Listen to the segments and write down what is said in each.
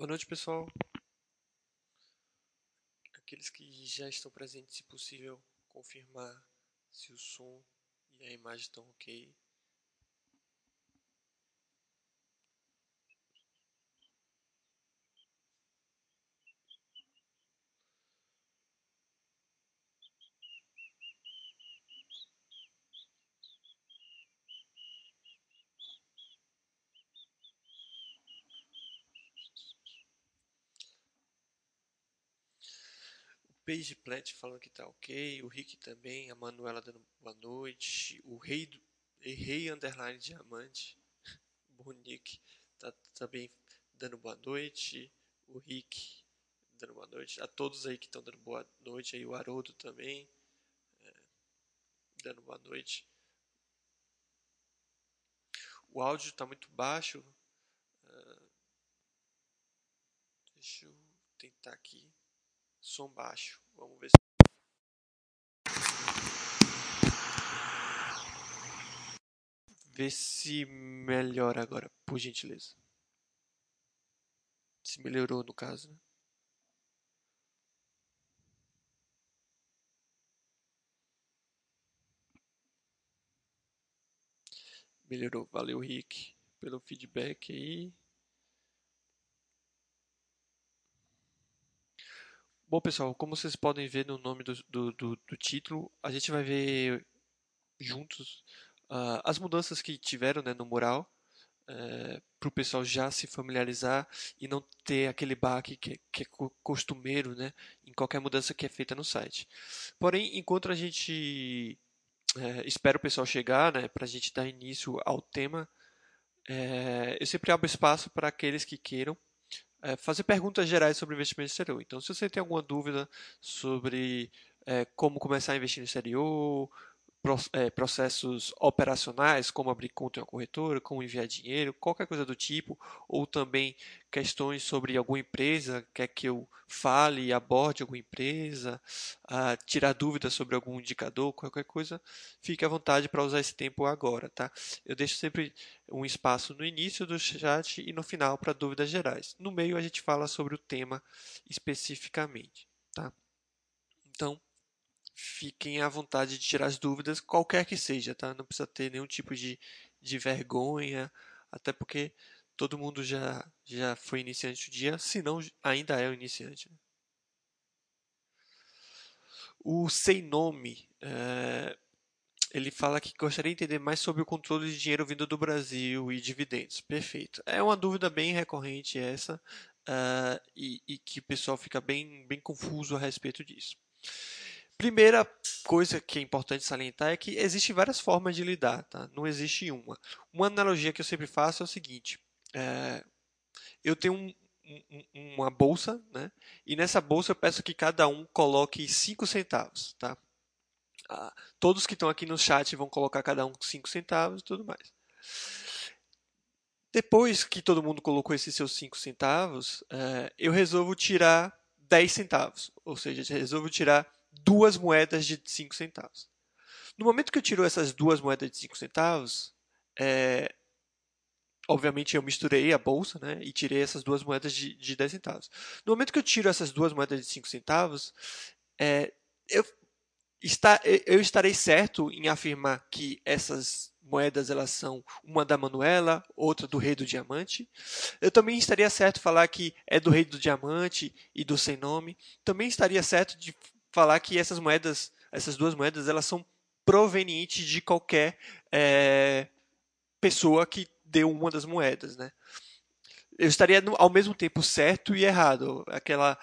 Boa noite, pessoal. Aqueles que já estão presentes, se possível, confirmar se o som e a imagem estão ok. Page Plant falando que tá ok, o Rick também, a Manuela dando boa noite, o Rei, do, Rei Underline Diamante, Bonique tá também dando boa noite, o Rick dando boa noite, a todos aí que estão dando boa noite, aí o Haroldo também, é, dando boa noite. O áudio está muito baixo. Uh, deixa eu tentar aqui som baixo. Vamos ver se. Ver se melhora agora, por gentileza. Se melhorou no caso, né? Melhorou. Valeu, Rick, pelo feedback aí. Bom, pessoal, como vocês podem ver no nome do, do, do, do título, a gente vai ver juntos uh, as mudanças que tiveram né, no mural, uh, eh, para o pessoal já se familiarizar e não ter aquele baque que, que é costumeiro né, em qualquer mudança que é feita no site. Porém, enquanto a gente uh, espera o pessoal chegar né, para a gente dar início ao tema, eh, eu sempre abro espaço para aqueles que queiram é, fazer perguntas gerais sobre investimento exterior. Então, se você tem alguma dúvida sobre é, como começar a investir no exterior, processos operacionais, como abrir conta em uma corretora, como enviar dinheiro, qualquer coisa do tipo, ou também questões sobre alguma empresa, quer que eu fale e aborde alguma empresa, uh, tirar dúvidas sobre algum indicador, qualquer coisa, fique à vontade para usar esse tempo agora, tá? Eu deixo sempre um espaço no início do chat e no final para dúvidas gerais. No meio a gente fala sobre o tema especificamente, tá? Então, fiquem à vontade de tirar as dúvidas, qualquer que seja, tá? Não precisa ter nenhum tipo de, de vergonha, até porque todo mundo já, já foi iniciante um dia, se não ainda é um iniciante. Né? O Sem Nome, é, ele fala que gostaria de entender mais sobre o controle de dinheiro vindo do Brasil e dividendos. Perfeito. É uma dúvida bem recorrente essa, uh, e, e que o pessoal fica bem, bem confuso a respeito disso. Primeira coisa que é importante salientar é que existem várias formas de lidar, tá? não existe uma. Uma analogia que eu sempre faço é o seguinte: é, eu tenho um, um, uma bolsa, né? e nessa bolsa eu peço que cada um coloque 5 centavos. Tá? Ah, todos que estão aqui no chat vão colocar cada um 5 centavos e tudo mais. Depois que todo mundo colocou esses seus 5 centavos, é, eu resolvo tirar 10 centavos, ou seja, resolvo tirar duas moedas de 5 centavos. No momento que eu tiro essas duas moedas de 5 centavos, é, obviamente eu misturei a bolsa né, e tirei essas duas moedas de, de 10 centavos. No momento que eu tiro essas duas moedas de 5 centavos, é, eu, está, eu estarei certo em afirmar que essas moedas elas são uma da Manuela, outra do Rei do Diamante. Eu também estaria certo falar que é do Rei do Diamante e do Sem Nome. Também estaria certo de falar que essas moedas, essas duas moedas, elas são provenientes de qualquer é, pessoa que deu uma das moedas, né? Eu estaria no, ao mesmo tempo certo e errado, aquela,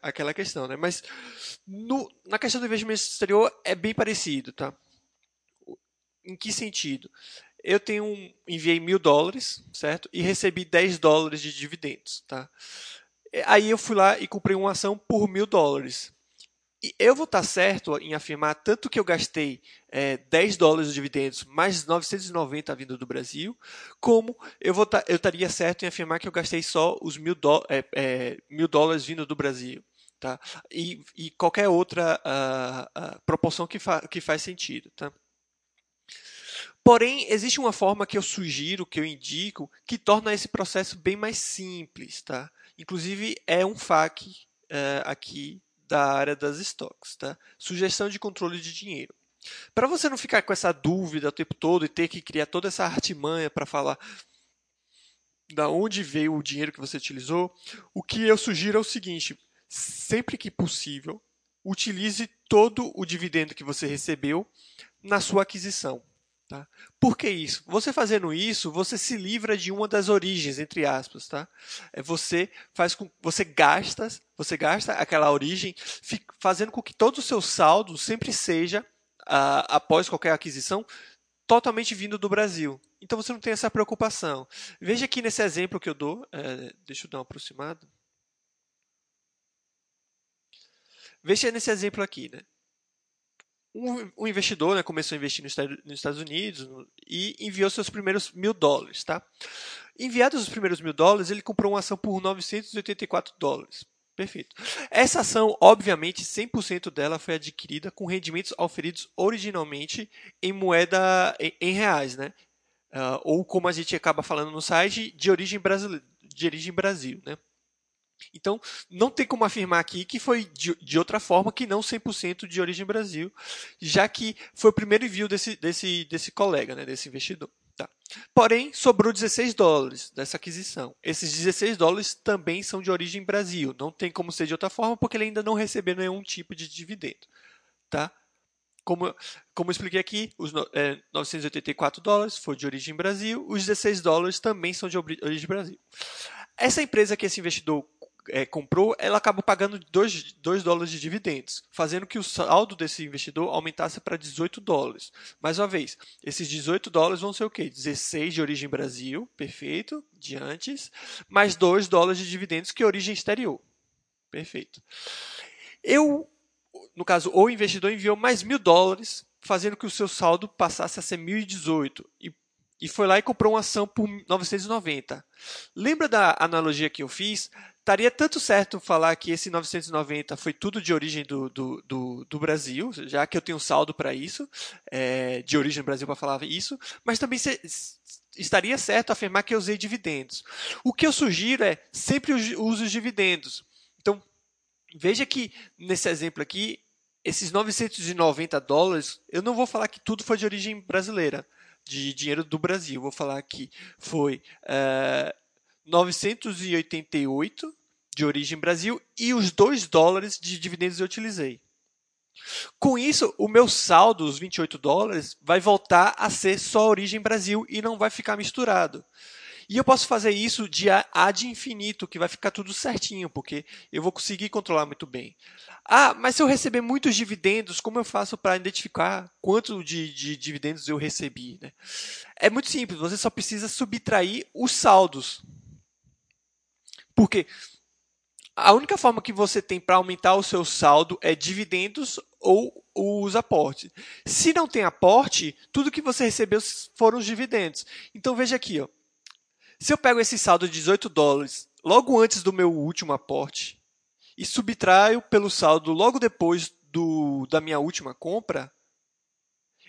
aquela questão, né? Mas no, na questão do investimento exterior é bem parecido, tá? Em que sentido? Eu tenho enviei mil dólares, certo? E recebi 10 dólares de dividendos, tá? Aí eu fui lá e comprei uma ação por mil dólares. E eu vou estar certo em afirmar tanto que eu gastei é, 10 dólares de dividendos mais 990 vindo do Brasil, como eu, vou tá, eu estaria certo em afirmar que eu gastei só os mil, do, é, é, mil dólares vindo do Brasil. Tá? E, e qualquer outra uh, uh, proporção que, fa que faz sentido. Tá? Porém, existe uma forma que eu sugiro, que eu indico, que torna esse processo bem mais simples. Tá? Inclusive, é um FAQ é, aqui da área das stocks. Tá? Sugestão de controle de dinheiro. Para você não ficar com essa dúvida o tempo todo e ter que criar toda essa artimanha para falar da onde veio o dinheiro que você utilizou, o que eu sugiro é o seguinte: sempre que possível, utilize todo o dividendo que você recebeu na sua aquisição. Tá? Por que isso? Você fazendo isso, você se livra de uma das origens, entre aspas, tá? É você faz com, você gasta, você gasta aquela origem, fazendo com que todo o seu saldo sempre seja após qualquer aquisição totalmente vindo do Brasil. Então você não tem essa preocupação. Veja aqui nesse exemplo que eu dou, é, deixa eu dar uma aproximada. Veja nesse exemplo aqui, né? Um, um investidor né, começou a investir nos Estados Unidos e enviou seus primeiros mil dólares, tá? Enviados os primeiros mil dólares, ele comprou uma ação por 984 dólares. Perfeito. Essa ação, obviamente, 100% dela foi adquirida com rendimentos oferidos originalmente em moeda em, em reais, né? Uh, ou como a gente acaba falando no site, de origem brasileira, de origem Brasil, né? Então, não tem como afirmar aqui que foi de, de outra forma que não 100% de origem Brasil, já que foi o primeiro envio desse, desse, desse colega, né, desse investidor. Tá. Porém, sobrou 16 dólares dessa aquisição. Esses 16 dólares também são de origem Brasil. Não tem como ser de outra forma, porque ele ainda não recebeu nenhum tipo de dividendo. Tá? Como, como expliquei aqui, os é, 984 dólares foi de origem Brasil, os 16 dólares também são de origem Brasil. Essa empresa que esse investidor é, comprou, ela acabou pagando 2, 2 dólares de dividendos, fazendo que o saldo desse investidor aumentasse para 18 dólares. Mais uma vez, esses 18 dólares vão ser o quê? 16 de origem Brasil, perfeito, de antes, mais 2 dólares de dividendos que é origem exterior. Perfeito. Eu, no caso, o investidor enviou mais mil dólares, fazendo que o seu saldo passasse a ser 1.018 e e foi lá e comprou uma ação por 990. Lembra da analogia que eu fiz? estaria tanto certo falar que esse 990 foi tudo de origem do, do, do, do Brasil, já que eu tenho saldo para isso, é, de origem do Brasil para falar isso, mas também se, estaria certo afirmar que eu usei dividendos. O que eu sugiro é sempre use os dividendos. Então, veja que nesse exemplo aqui, esses 990 dólares, eu não vou falar que tudo foi de origem brasileira, de dinheiro do Brasil. Vou falar que foi. Uh, 988 de origem Brasil e os 2 dólares de dividendos eu utilizei. Com isso, o meu saldo, os 28 dólares, vai voltar a ser só origem Brasil e não vai ficar misturado. E eu posso fazer isso de ad infinito, que vai ficar tudo certinho, porque eu vou conseguir controlar muito bem. Ah, mas se eu receber muitos dividendos, como eu faço para identificar quanto de, de, dividendos eu recebi? Né? É muito simples, você só precisa subtrair os saldos. Porque a única forma que você tem para aumentar o seu saldo é dividendos ou os aportes. Se não tem aporte, tudo que você recebeu foram os dividendos. Então veja aqui, ó. Se eu pego esse saldo de 18 dólares logo antes do meu último aporte e subtraio pelo saldo logo depois do, da minha última compra,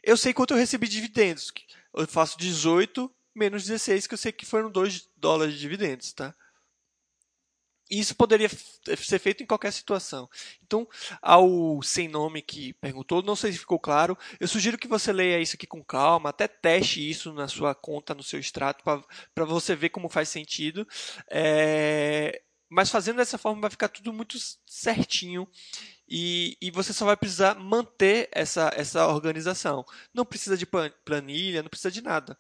eu sei quanto eu recebi de dividendos. Eu faço 18 menos 16, que eu sei que foram 2 dólares de dividendos. Tá? Isso poderia ser feito em qualquer situação. Então, ao sem nome que perguntou, não sei se ficou claro, eu sugiro que você leia isso aqui com calma, até teste isso na sua conta, no seu extrato, para você ver como faz sentido. É, mas fazendo dessa forma vai ficar tudo muito certinho e, e você só vai precisar manter essa, essa organização. Não precisa de planilha, não precisa de nada.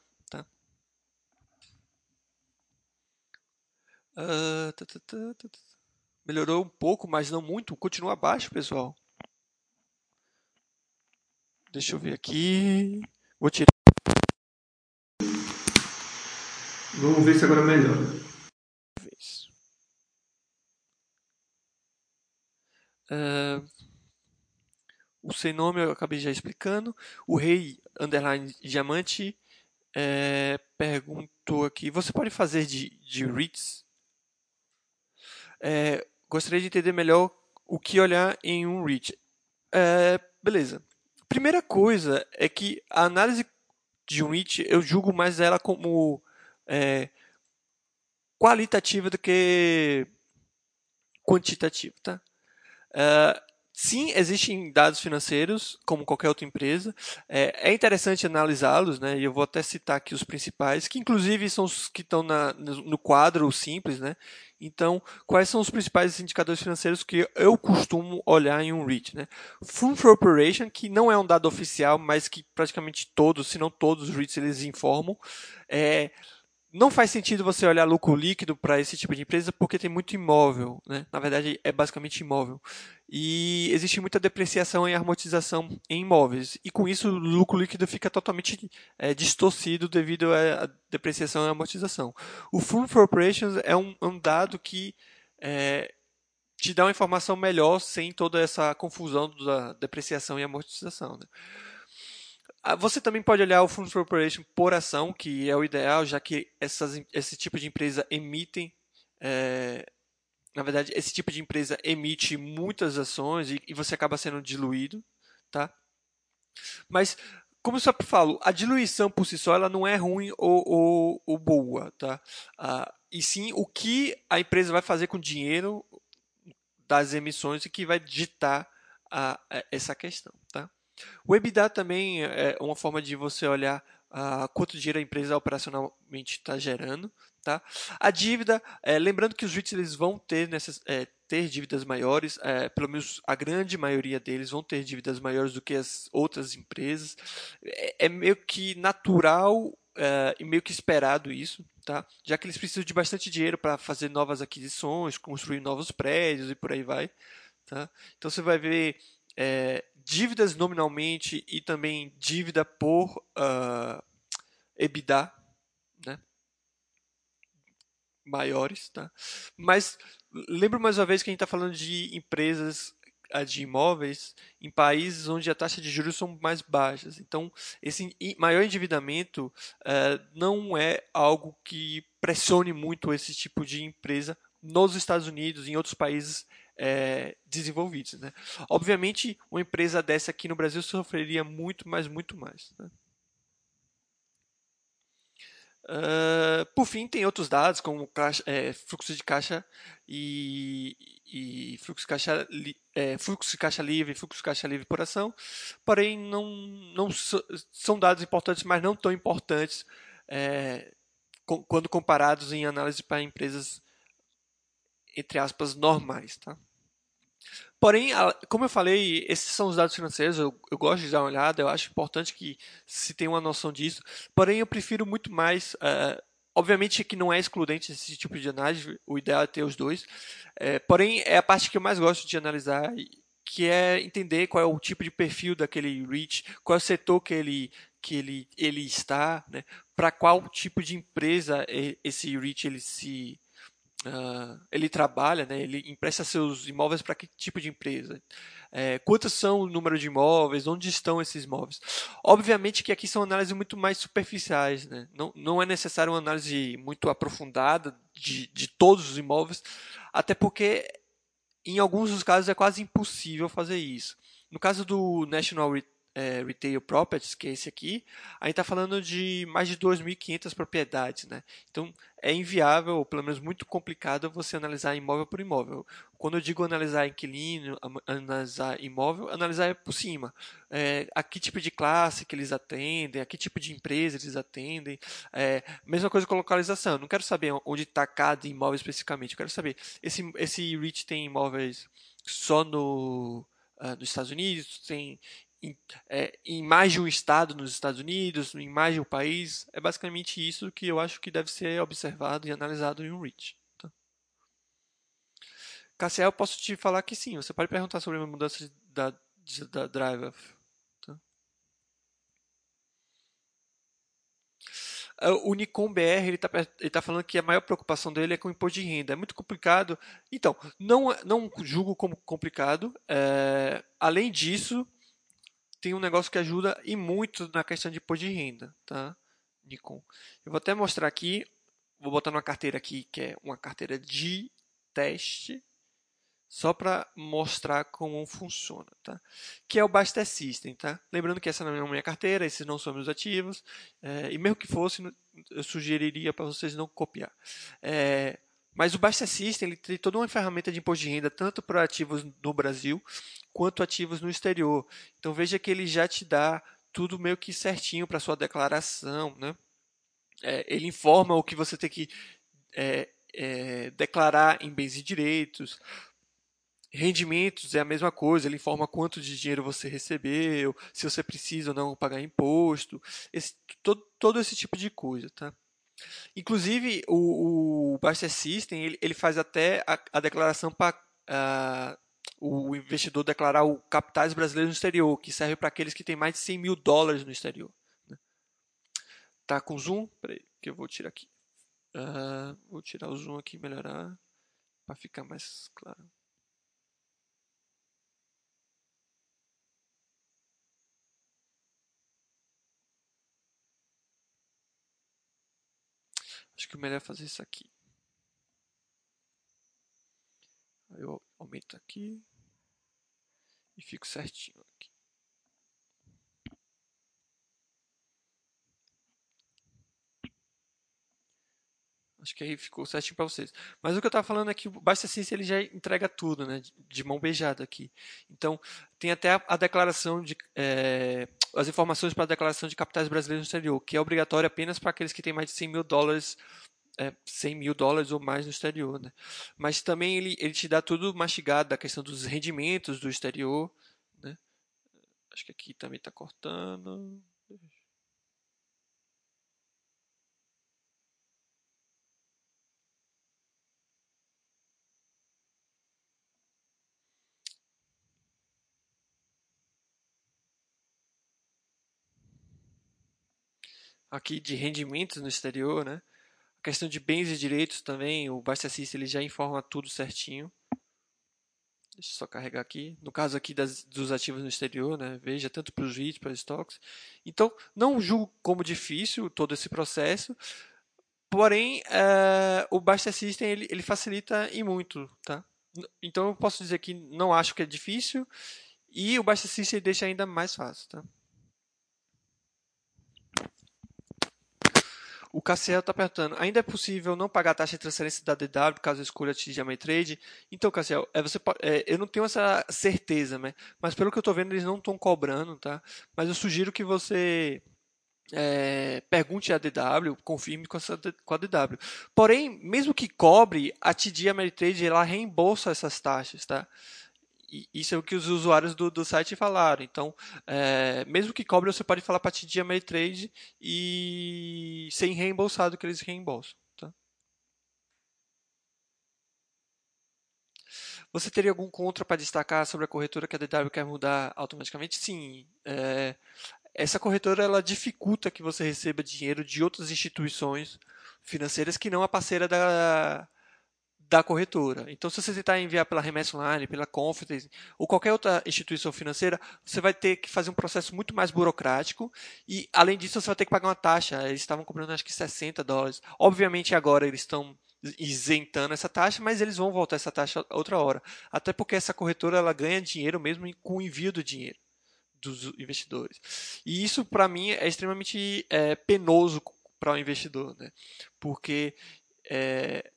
Uh, Melhorou um pouco, mas não muito. Continua abaixo, pessoal. Deixa eu ver aqui. Vou tirar. Vamos ver se agora melhora. Uh, o sem nome eu acabei já explicando. O rei underline diamante é, perguntou aqui: você pode fazer de, de REITs é, gostaria de entender melhor o que olhar em um REIT. É, beleza. Primeira coisa é que a análise de um REIT, eu julgo mais ela como é, qualitativa do que quantitativa, tá? Sim, existem dados financeiros, como qualquer outra empresa. É, é interessante analisá-los, né? E eu vou até citar aqui os principais, que inclusive são os que estão na, no quadro simples, né? Então, quais são os principais indicadores financeiros que eu costumo olhar em um REIT? Né? Fund for Operation, que não é um dado oficial, mas que praticamente todos, se não todos os REITs, eles informam. É, não faz sentido você olhar lucro líquido para esse tipo de empresa porque tem muito imóvel, né? Na verdade, é basicamente imóvel. E existe muita depreciação e amortização em imóveis. E com isso, o lucro líquido fica totalmente é, distorcido devido à depreciação e amortização. O Fund for Operations é um, um dado que é, te dá uma informação melhor sem toda essa confusão da depreciação e amortização. Né? Ah, você também pode olhar o Fund for Operation por ação, que é o ideal, já que essas, esse tipo de empresa emitem. É, na verdade, esse tipo de empresa emite muitas ações e, e você acaba sendo diluído. Tá? Mas, como eu sempre falo, a diluição por si só ela não é ruim ou, ou, ou boa. Tá? Ah, e sim o que a empresa vai fazer com o dinheiro das emissões e que vai ditar a, a essa questão. Tá? O EBITDA também é uma forma de você olhar uh, quanto dinheiro a empresa operacionalmente está gerando. Tá? A dívida, é, lembrando que os REITs eles vão ter, nessas, é, ter dívidas maiores, é, pelo menos a grande maioria deles vão ter dívidas maiores do que as outras empresas. É, é meio que natural e meio que esperado isso, tá? já que eles precisam de bastante dinheiro para fazer novas aquisições, construir novos prédios e por aí vai. Tá? Então você vai ver é, dívidas nominalmente e também dívida por uh, EBITDA, né? maiores, tá? Mas lembro mais uma vez que a gente está falando de empresas ah, de imóveis em países onde a taxa de juros são mais baixas. Então, esse maior endividamento uh, não é algo que pressione muito esse tipo de empresa nos Estados Unidos, em outros países é, desenvolvidos. Né? Obviamente, uma empresa dessa aqui no Brasil sofreria muito, mas muito mais. Né? Uh, por fim, tem outros dados como caixa, é, fluxo de caixa e, e fluxo, de caixa, é, fluxo de caixa livre, fluxo de caixa livre por ação, porém não, não são dados importantes, mas não tão importantes é, com, quando comparados em análise para empresas entre aspas normais, tá? Porém, como eu falei, esses são os dados financeiros, eu, eu, gosto de dar uma olhada, eu acho importante que se tenha uma noção disso. Porém, eu prefiro muito mais. Uh, obviamente que não é excludente esse tipo de análise, o ideal é ter os dois. É, porém, é a parte que eu mais gosto de analisar, que é entender qual é o tipo de perfil daquele REIT, qual é o setor que ele, que ele, ele está, né, para qual tipo de empresa esse REIT ele se Uh, ele trabalha, né, ele empresta seus imóveis para que tipo de empresa? É, quantos são o número de imóveis? Onde estão esses imóveis? Obviamente que aqui são análises muito mais superficiais, né? não, não é necessário uma análise muito aprofundada de, de todos os imóveis, até porque em alguns dos casos é quase impossível fazer isso. No caso do National é, Retail Properties, que é esse aqui, a gente está falando de mais de 2.500 propriedades. Né? Então, é inviável, ou pelo menos muito complicado, você analisar imóvel por imóvel. Quando eu digo analisar inquilino, analisar imóvel, analisar por cima. É, a que tipo de classe que eles atendem, a que tipo de empresa eles atendem. É, mesma coisa com localização. Eu não quero saber onde está cada imóvel especificamente. Eu quero saber, esse, esse REIT tem imóveis só no, uh, nos Estados Unidos, tem em, é, em, mais de um estado nos Estados Unidos, em mais de um país. É basicamente isso que eu acho que deve ser observado e analisado em um REACH. Tá? Cassiel, eu posso te falar que sim. Você pode perguntar sobre a mudança da, da drive. Tá? Ah, o Nikon BR ele está ele tá falando que a maior preocupação dele é com o imposto de renda. É muito complicado. Então, não, não julgo como complicado. É, além disso, tem um negócio que ajuda e muito na questão de imposto de renda, tá? Nikon. Eu vou até mostrar aqui, vou botar numa carteira aqui que é uma carteira de teste, só para mostrar como funciona, tá? Que é o Baster System, tá? Lembrando que essa não é a minha carteira, esses não são meus ativos, é, e mesmo que fosse, eu sugeriria para vocês não copiar. É, mas o Baster System ele tem toda uma ferramenta de imposto de renda, tanto para ativos no Brasil, quanto ativos no exterior. Então veja que ele já te dá tudo meio que certinho para sua declaração, né? É, ele informa o que você tem que é, é, declarar em bens e direitos, Rendimentos é a mesma coisa, ele informa quanto de dinheiro você recebeu, se você precisa ou não pagar imposto, esse, todo, todo esse tipo de coisa, tá? Inclusive, o, o Buster System, ele, ele faz até a, a declaração para uh, o investidor declarar o capitais brasileiros no exterior, que serve para aqueles que têm mais de 100 mil dólares no exterior. Né? Tá com zoom? Peraí, que eu vou tirar aqui. Uh, vou tirar o zoom aqui, melhorar, para ficar mais claro. Acho que o melhor é fazer isso aqui. Eu aumento aqui e fico certinho aqui. Acho que aí ficou certinho para vocês. Mas o que eu estava falando é que o Basta Ciência ele já entrega tudo, né? De mão beijada aqui. Então, tem até a, a declaração de. É, as informações para a declaração de capitais brasileiros no exterior, que é obrigatória apenas para aqueles que têm mais de 100 mil dólares. É, 100 mil dólares ou mais no exterior, né? Mas também ele, ele te dá tudo mastigado da questão dos rendimentos do exterior, né? Acho que aqui também está cortando. aqui de rendimentos no exterior, né? Questão de bens e direitos também, o Basta ele já informa tudo certinho. Deixa eu só carregar aqui. No caso aqui das, dos ativos no exterior, né? Veja tanto para os REITs, para os estoques. Então, não julgo como difícil todo esse processo. Porém, uh, o Basta System ele, ele facilita e muito, tá? Então eu posso dizer que não acho que é difícil e o Basta System deixa ainda mais fácil, tá? O Cassiel está perguntando, ainda é possível não pagar a taxa de transferência da DW caso escolha a TD Trade? Então, Cassiel, é, você, é, eu não tenho essa certeza, né? mas pelo que eu estou vendo, eles não estão cobrando, tá? Mas eu sugiro que você é, pergunte a DW, confirme com a DW. Porém, mesmo que cobre, a TD Ameritrade ela reembolsa essas taxas, tá? Isso é o que os usuários do, do site falaram. Então, é, mesmo que cobre, você pode falar para TD Ameritrade e ser reembolsado que eles reembolsam. Tá? Você teria algum contra para destacar sobre a corretora que a DW quer mudar automaticamente? Sim. É, essa corretora ela dificulta que você receba dinheiro de outras instituições financeiras que não a parceira da, da corretora. Então, se você tentar enviar pela Remessa Online, pela Confidence ou qualquer outra instituição financeira, você vai ter que fazer um processo muito mais burocrático e, além disso, você vai ter que pagar uma taxa. Eles estavam cobrando, acho que 60 dólares. Obviamente, agora eles estão isentando essa taxa, mas eles vão voltar essa taxa outra hora. Até porque essa corretora ela ganha dinheiro mesmo com o envio do dinheiro dos investidores. E isso, para mim, é extremamente é, penoso para o investidor, né? porque é,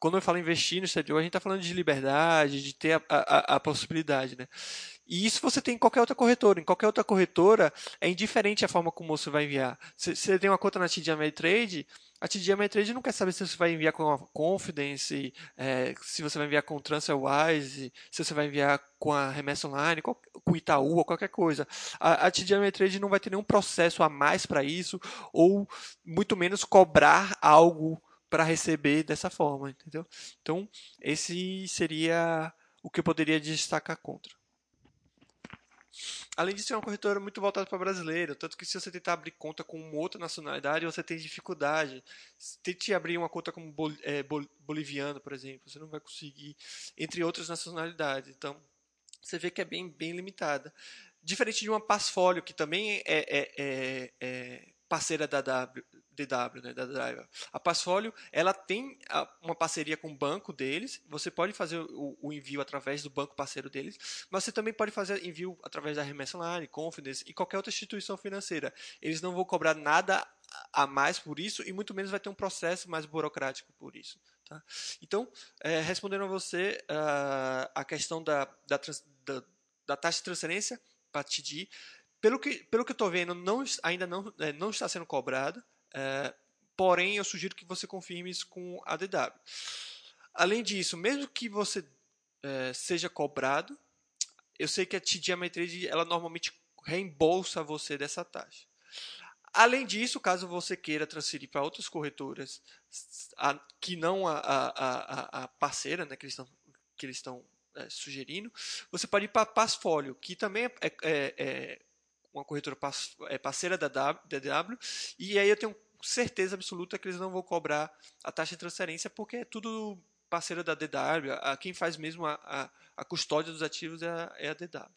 quando eu falo investir no exterior, a gente está falando de liberdade, de ter a, a, a, possibilidade, né? E isso você tem em qualquer outra corretora. Em qualquer outra corretora, é indiferente a forma como você vai enviar. Se você tem uma conta na TD Ameritrade, a TD Ameritrade não quer saber se você vai enviar com a Confidence, é, se você vai enviar com TransferWise, se você vai enviar com a Remessa Online, com o Itaú ou qualquer coisa. A, a TD Ameritrade não vai ter nenhum processo a mais para isso, ou muito menos cobrar algo para receber dessa forma, entendeu? Então, esse seria o que eu poderia destacar contra. Além disso, é uma corretora muito voltada para brasileiro, tanto que se você tentar abrir conta com outra nacionalidade, você tem dificuldade. Tente abrir uma conta como bol, é, bol, boliviano, por exemplo, você não vai conseguir, entre outras nacionalidades. Então, você vê que é bem, bem limitada. Diferente de uma Passfolio, que também é, é, é, é parceira da, DW, né, da Driver. A Passfolio, ela tem uma parceria com o banco deles, você pode fazer o, envio através do banco parceiro deles, mas você também pode fazer envio através da Remessa Online, Confidence e qualquer outra instituição financeira. Eles não vão cobrar nada a mais por isso e muito menos vai ter um processo mais burocrático por isso. Tá? Então, é, respondendo a você, uh, a questão da, da, da, da, taxa de transferência para TD, pelo que, pelo que eu estou vendo, não, ainda não, é, não está sendo cobrada, é, porém eu sugiro que você confirme isso com a DW. Além disso, mesmo que você é, seja cobrado, eu sei que a TD Ameritrade ela normalmente reembolsa você dessa taxa. Além disso, caso você queira transferir para outras corretoras a, que não a, a, a, parceira né, que eles estão, que eles estão é, sugerindo, você pode ir para Passfolio, que também é, é, é uma corretora é parceira da DW, e aí eu tenho certeza absoluta que eles não vão cobrar a taxa de transferência, porque é tudo parceira da DW, a, quem faz mesmo a, a, a custódia dos ativos é a, é a DW.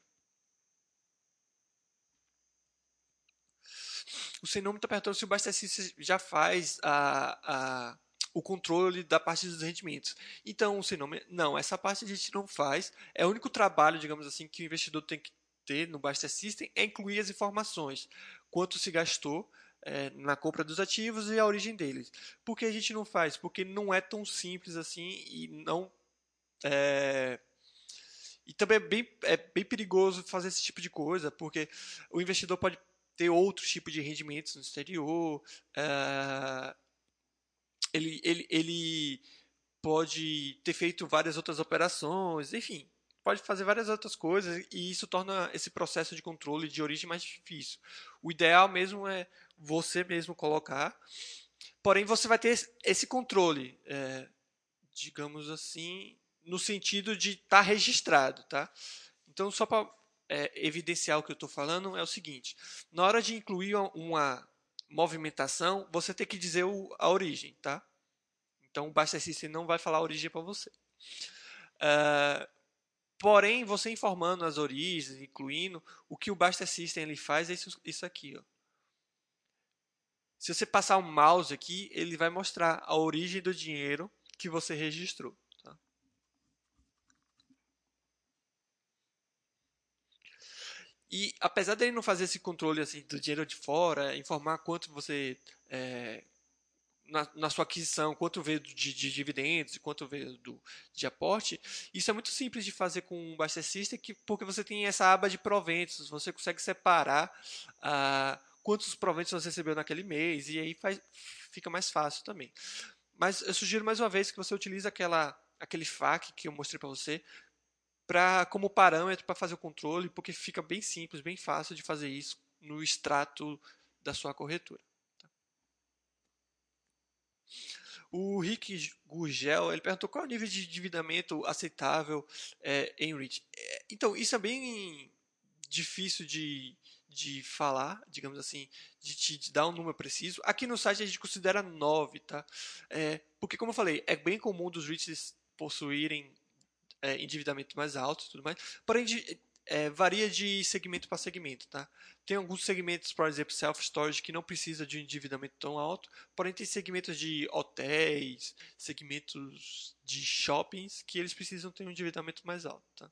O Senome está perguntando se o Bastecista já faz a, a, o controle da parte dos rendimentos. Então, o Senome, não, essa parte a gente não faz. É o único trabalho, digamos assim, que o investidor tem que ter no Baster System é incluir as informações. Quanto se gastou é, na compra dos ativos e a origem deles. Por que a gente não faz? Porque não é tão simples assim e não. É, e também é bem, é bem perigoso fazer esse tipo de coisa, porque o investidor pode ter outros tipos de rendimentos no exterior, uh, ele, ele, ele pode ter feito várias outras operações, enfim, pode fazer várias outras coisas e isso torna esse processo de controle de origem mais difícil. O ideal mesmo é você mesmo colocar, porém você vai ter esse controle, é, digamos assim, no sentido de estar tá registrado, tá? Então, só para é, evidenciar o que eu estou falando é o seguinte: na hora de incluir uma movimentação, você tem que dizer o, a origem, tá? Então o Basta não vai falar a origem para você. Uh, porém, você informando as origens, incluindo, o que o Basta System ele faz é isso, isso aqui. Ó. Se você passar o mouse aqui, ele vai mostrar a origem do dinheiro que você registrou. E apesar dele não fazer esse controle assim do dinheiro de fora, informar quanto você é, na, na, sua aquisição, quanto veio de, de dividendos e quanto veio do, de aporte, isso é muito simples de fazer com o Buster System, que, porque você tem essa aba de proventos, você consegue separar ah, quantos proventos você recebeu naquele mês, e aí faz, fica mais fácil também. Mas eu sugiro mais uma vez que você utilize aquela, aquele FAQ que eu mostrei para você, pra, como parâmetro para fazer o controle, porque fica bem simples, bem fácil de fazer isso no extrato da sua corretora. Tá? O Rick Gurgel ele perguntou qual é o nível de endividamento aceitável é, em REIT. É, então, isso é bem difícil de, de falar, digamos assim, de te dar um número preciso. Aqui no site a gente considera 9, tá? É, porque, como eu falei, é bem comum dos REITs possuírem é, endividamento mais alto e tudo mais. Porém, de, é, varia de segmento para segmento, tá? Tem alguns segmentos, por exemplo, self-storage, que não precisa de um endividamento tão alto, porém tem segmentos de hotéis, segmentos de shoppings, que eles precisam ter um endividamento mais alto, tá?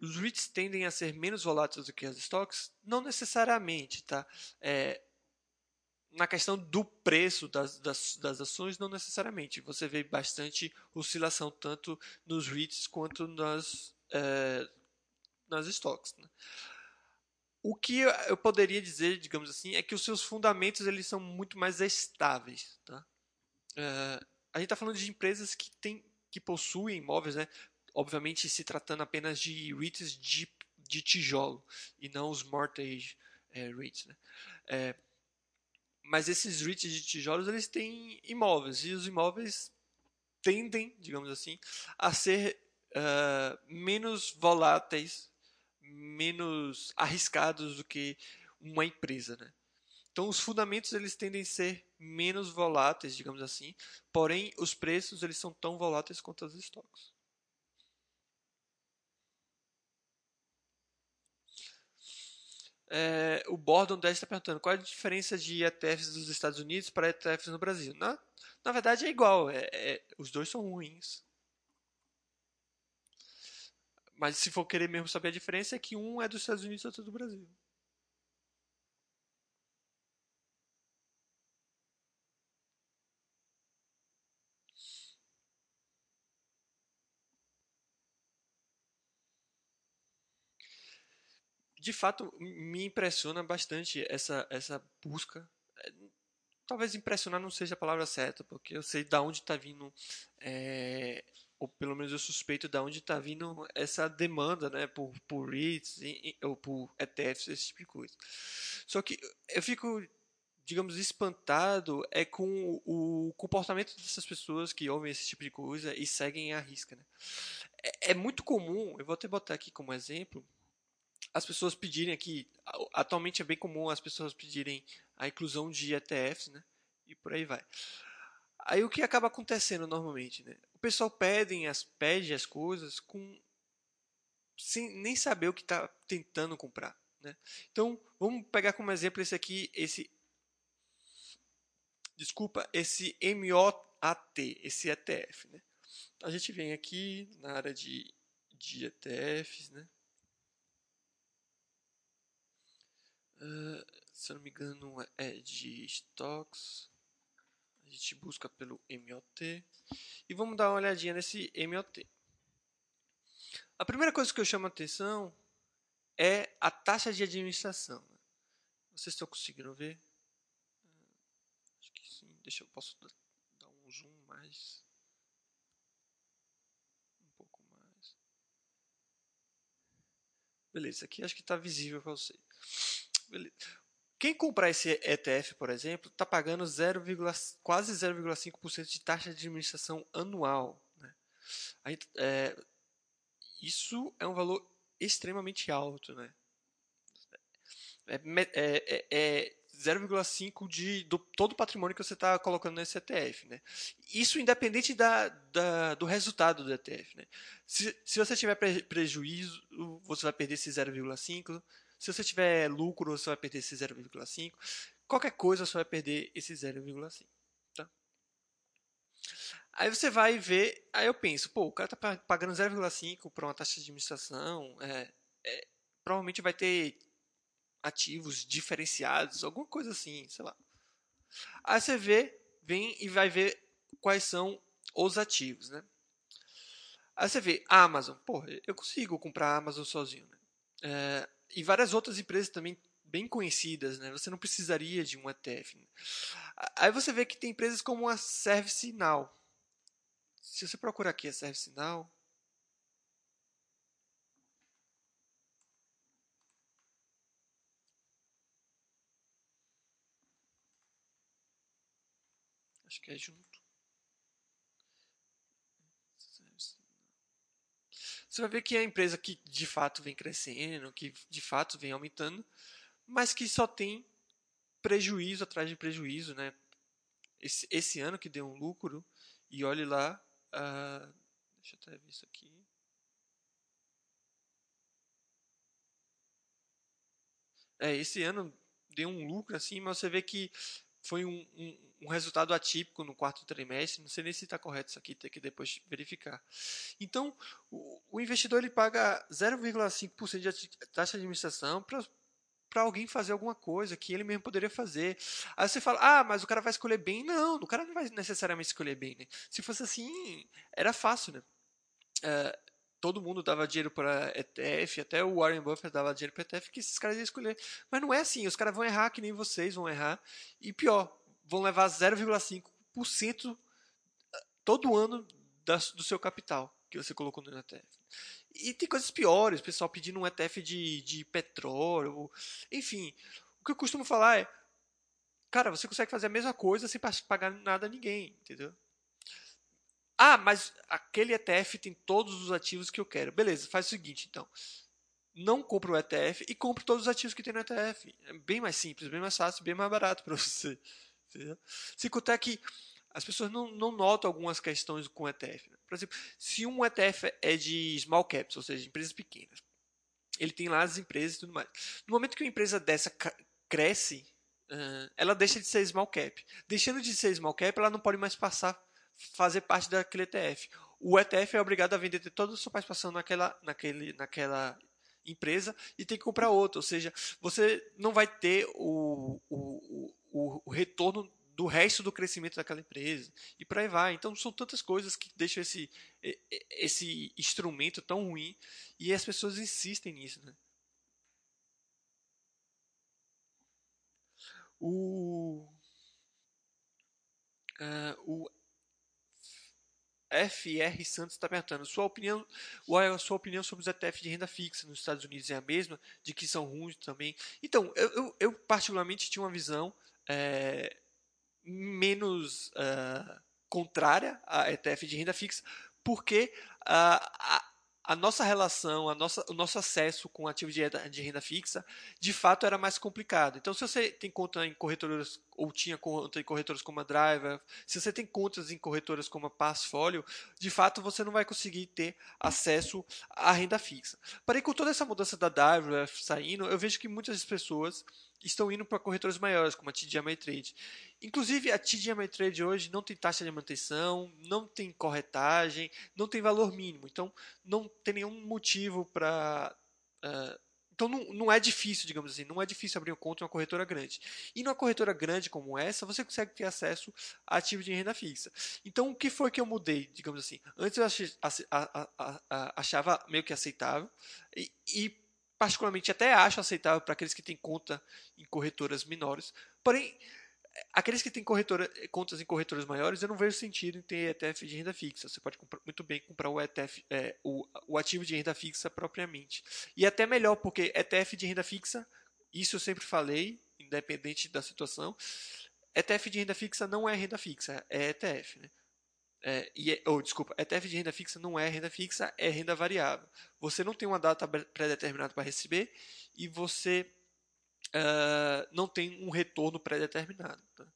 Os REITs tendem a ser menos voláteis do que as stocks? Não necessariamente, tá? É, na questão do preço das, das, das, ações, não necessariamente. Você vê bastante oscilação tanto nos REITs quanto nas, é, nas stocks. Né? O que eu poderia dizer, digamos assim, é que os seus fundamentos eles são muito mais estáveis. Tá? É, a gente está falando de empresas que, tem, que possuem imóveis, né? obviamente se tratando apenas de REITs de, de tijolo e não os mortgage é, REITs. Né? É, mas esses REITs de tijolos eles têm imóveis e os imóveis tendem, digamos assim, a ser uh, menos voláteis, menos arriscados do que uma empresa, né? Então os fundamentos eles tendem a ser menos voláteis, digamos assim, porém os preços eles são tão voláteis quanto os estoques. É, o Bordon 10 está perguntando qual é a diferença de ETFs dos Estados Unidos para ETFs no Brasil. Na, na verdade é igual, é, é, os dois são ruins. Mas se for querer mesmo saber a diferença, é que um é dos Estados Unidos e outro é do Brasil. De fato me impressiona bastante essa essa busca é, talvez impressionar não seja a palavra certa porque eu sei da onde está vindo é, ou pelo menos eu suspeito da onde está vindo essa demanda né por por REITs ou por ETFs esse tipo de coisa só que eu fico digamos espantado é com o comportamento dessas pessoas que ouvem esse tipo de coisa e seguem a risca né? é, é muito comum eu vou até botar aqui como exemplo as pessoas pedirem aqui, atualmente é bem comum as pessoas pedirem a inclusão de ETFs, né? E por aí vai. Aí o que acaba acontecendo normalmente, né? O pessoal pede as, pede as coisas com sem nem saber o que está tentando comprar, né? Então vamos pegar como exemplo esse aqui, esse desculpa, esse MOAT, esse ETF, né? A gente vem aqui na área de, de ETFs, né? Uh, se eu não me engano, é de stocks. A gente busca pelo MOT. E vamos dar uma olhadinha nesse MOT. A primeira coisa que eu chamo a atenção é a taxa de administração. Vocês estão conseguindo ver? Acho que sim. Deixa eu posso dar um zoom mais. Um pouco mais. Beleza, aqui acho que está visível para vocês. Quem comprar esse ETF, por exemplo, está pagando 0, quase 0,5% de taxa de administração anual. Né? É, isso é um valor extremamente alto. Né? É, é, é 0,5% de do, todo o patrimônio que você está colocando nesse ETF. Né? Isso independente da, da, do resultado do ETF. Né? Se, se você tiver prejuízo, você vai perder esse 0,5%. Se você tiver lucro, você vai perder esse 0,5. Qualquer coisa, você vai perder esse 0,5. Tá? Aí você vai ver, aí eu penso, pô, o cara tá pagando 0,5 para uma taxa de administração, é, é, provavelmente vai ter ativos diferenciados, alguma coisa assim, sei lá. Aí você vê, vem e vai ver quais são os ativos, né? Aí você vê, Amazon, pô, eu consigo comprar Amazon sozinho, né? É, e várias outras empresas também bem conhecidas, né? Você não precisaria de um ETF. Né? Aí você vê que tem empresas como a ServiceNow. Se você procurar aqui a ServiceNow, acho que é junto. Você vai ver que é a empresa que de fato vem crescendo, que de fato vem aumentando, mas que só tem prejuízo atrás de prejuízo, né? Esse, esse ano que deu um lucro, e olhe lá, uh, deixa eu até ver isso aqui. É, esse ano deu um lucro assim, mas você vê que foi um, um, um resultado atípico no quarto trimestre. Não sei nem se está correto isso aqui, tem que depois verificar. Então, o, o investidor ele paga 0,5% de taxa de administração para para alguém fazer alguma coisa que ele mesmo poderia fazer. Aí você fala, ah, mas o cara vai escolher bem. Não, o cara não vai necessariamente escolher bem. Né? Se fosse assim, era fácil. Né? É, todo mundo dava dinheiro para ETF, até o Warren Buffett dava dinheiro para ETF, que esses caras iam escolher. Mas não é assim, os caras vão errar que nem vocês vão errar. E pior, vão levar 0,5% eh, todo ano do seu capital que você colocou no ETF. E tem coisas piores, o pessoal pedindo um ETF de, de petróleo, enfim. O que eu costumo falar é, cara, você consegue fazer a mesma coisa sem pagar nada a ninguém, entendeu? Ah, mas aquele ETF tem todos os ativos que eu quero. Beleza, faz o seguinte, então. Não compra o ETF e compra todos os ativos que tem no ETF. É bem mais simples, bem mais fácil, bem mais barato para você. Se contar que as pessoas não, não notam algumas questões com ETF. Né? Por exemplo, se um ETF é de small caps, ou seja, empresas pequenas, ele tem lá as empresas e tudo mais. No momento que uma empresa dessa cresce, ela deixa de ser small cap. Deixando de ser small cap, ela não pode mais passar fazer parte daquele ETF. O ETF é obrigado a vender toda a sua participação naquela, naquele, naquela empresa e tem que comprar outra. Ou seja, você não vai ter o, o, o, o retorno do resto do crescimento daquela empresa e por aí vai. Então são tantas coisas que deixam esse, esse instrumento tão ruim e as pessoas insistem nisso. Né? O, uh, o FR Santos está perguntando: sua opinião, é a sua opinião sobre os ETF de renda fixa nos Estados Unidos é a mesma? De que são ruins também? Então, eu, eu, eu particularmente tinha uma visão é, menos uh, contrária a ETF de renda fixa, porque uh, a, nossa relação, a nossa, o nosso acesso com ativos de, de renda fixa, de fato era mais complicado. Então, se você tem conta em corretoras ou tinha conta em corretoras como a Driver, se você tem contas em corretoras como a Passfolio, de fato você não vai conseguir ter acesso à renda fixa. Porém, com toda essa mudança da Driver saindo, eu vejo que muitas pessoas estão indo para corretoras maiores, como a TD Ameritrade. Inclusive, a TD Ameritrade hoje não tem taxa de manutenção, não tem corretagem, não tem valor mínimo. Então, não tem nenhum motivo para uh, então não, não é difícil, digamos assim, não é difícil abrir um conta em uma corretora grande. E numa corretora grande como essa, você consegue ter acesso a ativos de renda fixa. Então o que foi que eu mudei, digamos assim? Antes eu achava meio que aceitável e, e particularmente até acho aceitável para aqueles que têm conta em corretoras menores. Porém, aqueles que têm corretora, contas em corretoras maiores, eu não vejo sentido em ter ETF de renda fixa. Você pode comprar, muito bem comprar o ETF, é, o, o ativo de renda fixa propriamente. E até melhor, porque ETF de renda fixa, isso eu sempre falei, independente da situação, ETF de renda fixa não é renda fixa, é ETF. Né? É, e é, oh, desculpa, ETF de renda fixa não é renda fixa, é renda variável. Você não tem uma data pré-determinada para receber e você uh, não tem um retorno pré-determinado. Tá?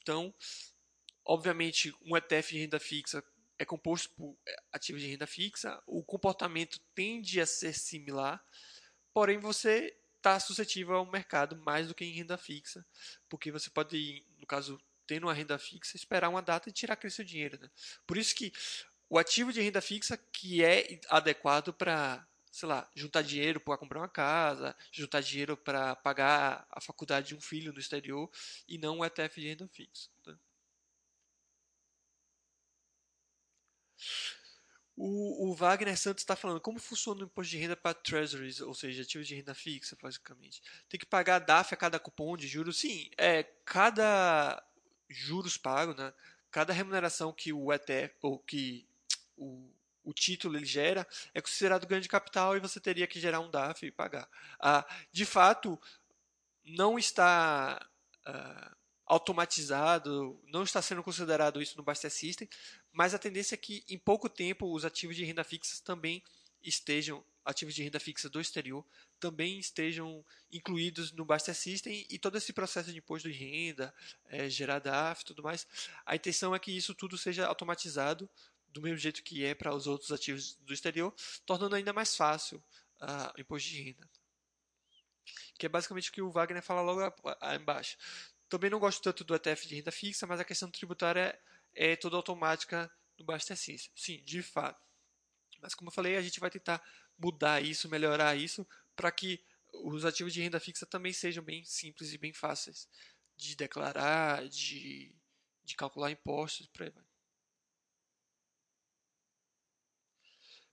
Então, obviamente, um ETF de renda fixa é composto por ativos de renda fixa, o comportamento tende a ser similar, porém você está suscetível ao mercado mais do que em renda fixa, porque você pode, no caso, tendo uma renda fixa, esperar uma data e tirar aquele seu dinheiro. Né? Por isso que o ativo de renda fixa que é adequado para sei lá, juntar dinheiro para comprar uma casa, juntar dinheiro para pagar a faculdade de um filho no exterior e não um ETF de renda fixa. Tá? O, o, Wagner Santos está falando como funciona o imposto de renda para treasuries, ou seja, ativos de renda fixa, basicamente. Tem que pagar DAF a cada cupom de juros? Sim, é cada juros pago, né? Cada remuneração que o ETF ou que o o título ele gera é considerado ganho de capital e você teria que gerar um DAF e pagar. Ah, de fato, não está ah, automatizado, não está sendo considerado isso no Baster System, mas a tendência é que em pouco tempo os ativos de renda fixa também estejam, ativos de renda fixa do exterior, também estejam incluídos no Baster System e todo esse processo de imposto de renda, é, gerar DAF e tudo mais, a intenção é que isso tudo seja automatizado do mesmo jeito que é para os outros ativos do exterior, tornando ainda mais fácil uh, o imposto de renda. Que é basicamente o que o Wagner fala logo embaixo. Também não gosto tanto do ETF de renda fixa, mas a questão tributária é, toda automática no Baster System. Sim, de fato. Mas como eu falei, a gente vai tentar mudar isso, melhorar isso, para que os ativos de renda fixa também sejam bem simples e bem fáceis de declarar, de, de calcular impostos, por aí vai.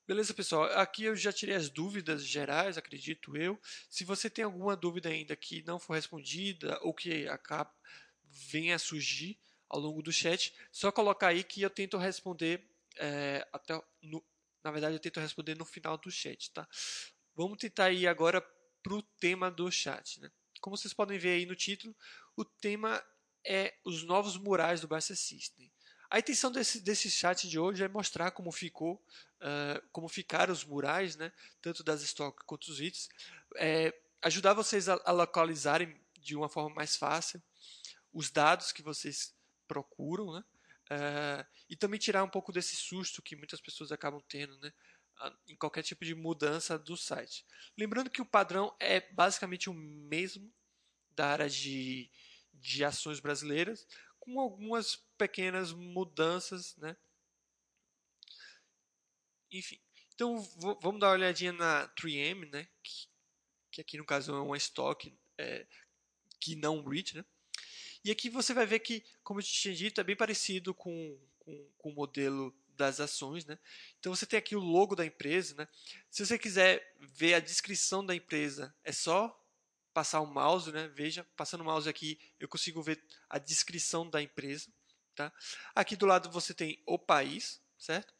Beleza, pessoal? Aqui eu já tirei as dúvidas gerais, acredito eu. Se você tem alguma dúvida ainda que não for respondida ou que acaba, venha surgir ao longo do chat, só colocar aí que eu tento responder é, até no, na verdade eu tento responder no final do chat, tá? Vamos tentar ir agora para o tema do chat, né? Como vocês podem ver aí no título, o tema é os novos murais do Barça System. A intenção desse, desse chat de hoje é mostrar como ficou, uh, como ficaram os murais, né, tanto das stocks quanto dos hits, é, ajudar vocês a, a, localizarem de uma forma mais fácil os dados que vocês procuram, né, uh, e também tirar um pouco desse susto que muitas pessoas acabam tendo, né, em qualquer tipo de mudança do site. Lembrando que o padrão é basicamente o mesmo da área de, de ações brasileiras, com algumas pequenas mudanças, né? Enfim, então vamos dar uma olhadinha na 3M, né? Que, que aqui no caso é uma estoque é, que não REIT, né? E aqui você vai ver que, como eu tinha dito, é bem parecido com, com, com o modelo das ações, né? Então você tem aqui o logo da empresa, né? Se você quiser ver a descrição da empresa, é só passar o mouse, né? Veja, passando o mouse aqui, eu consigo ver a descrição da empresa, tá? Aqui do lado você tem o país, certo?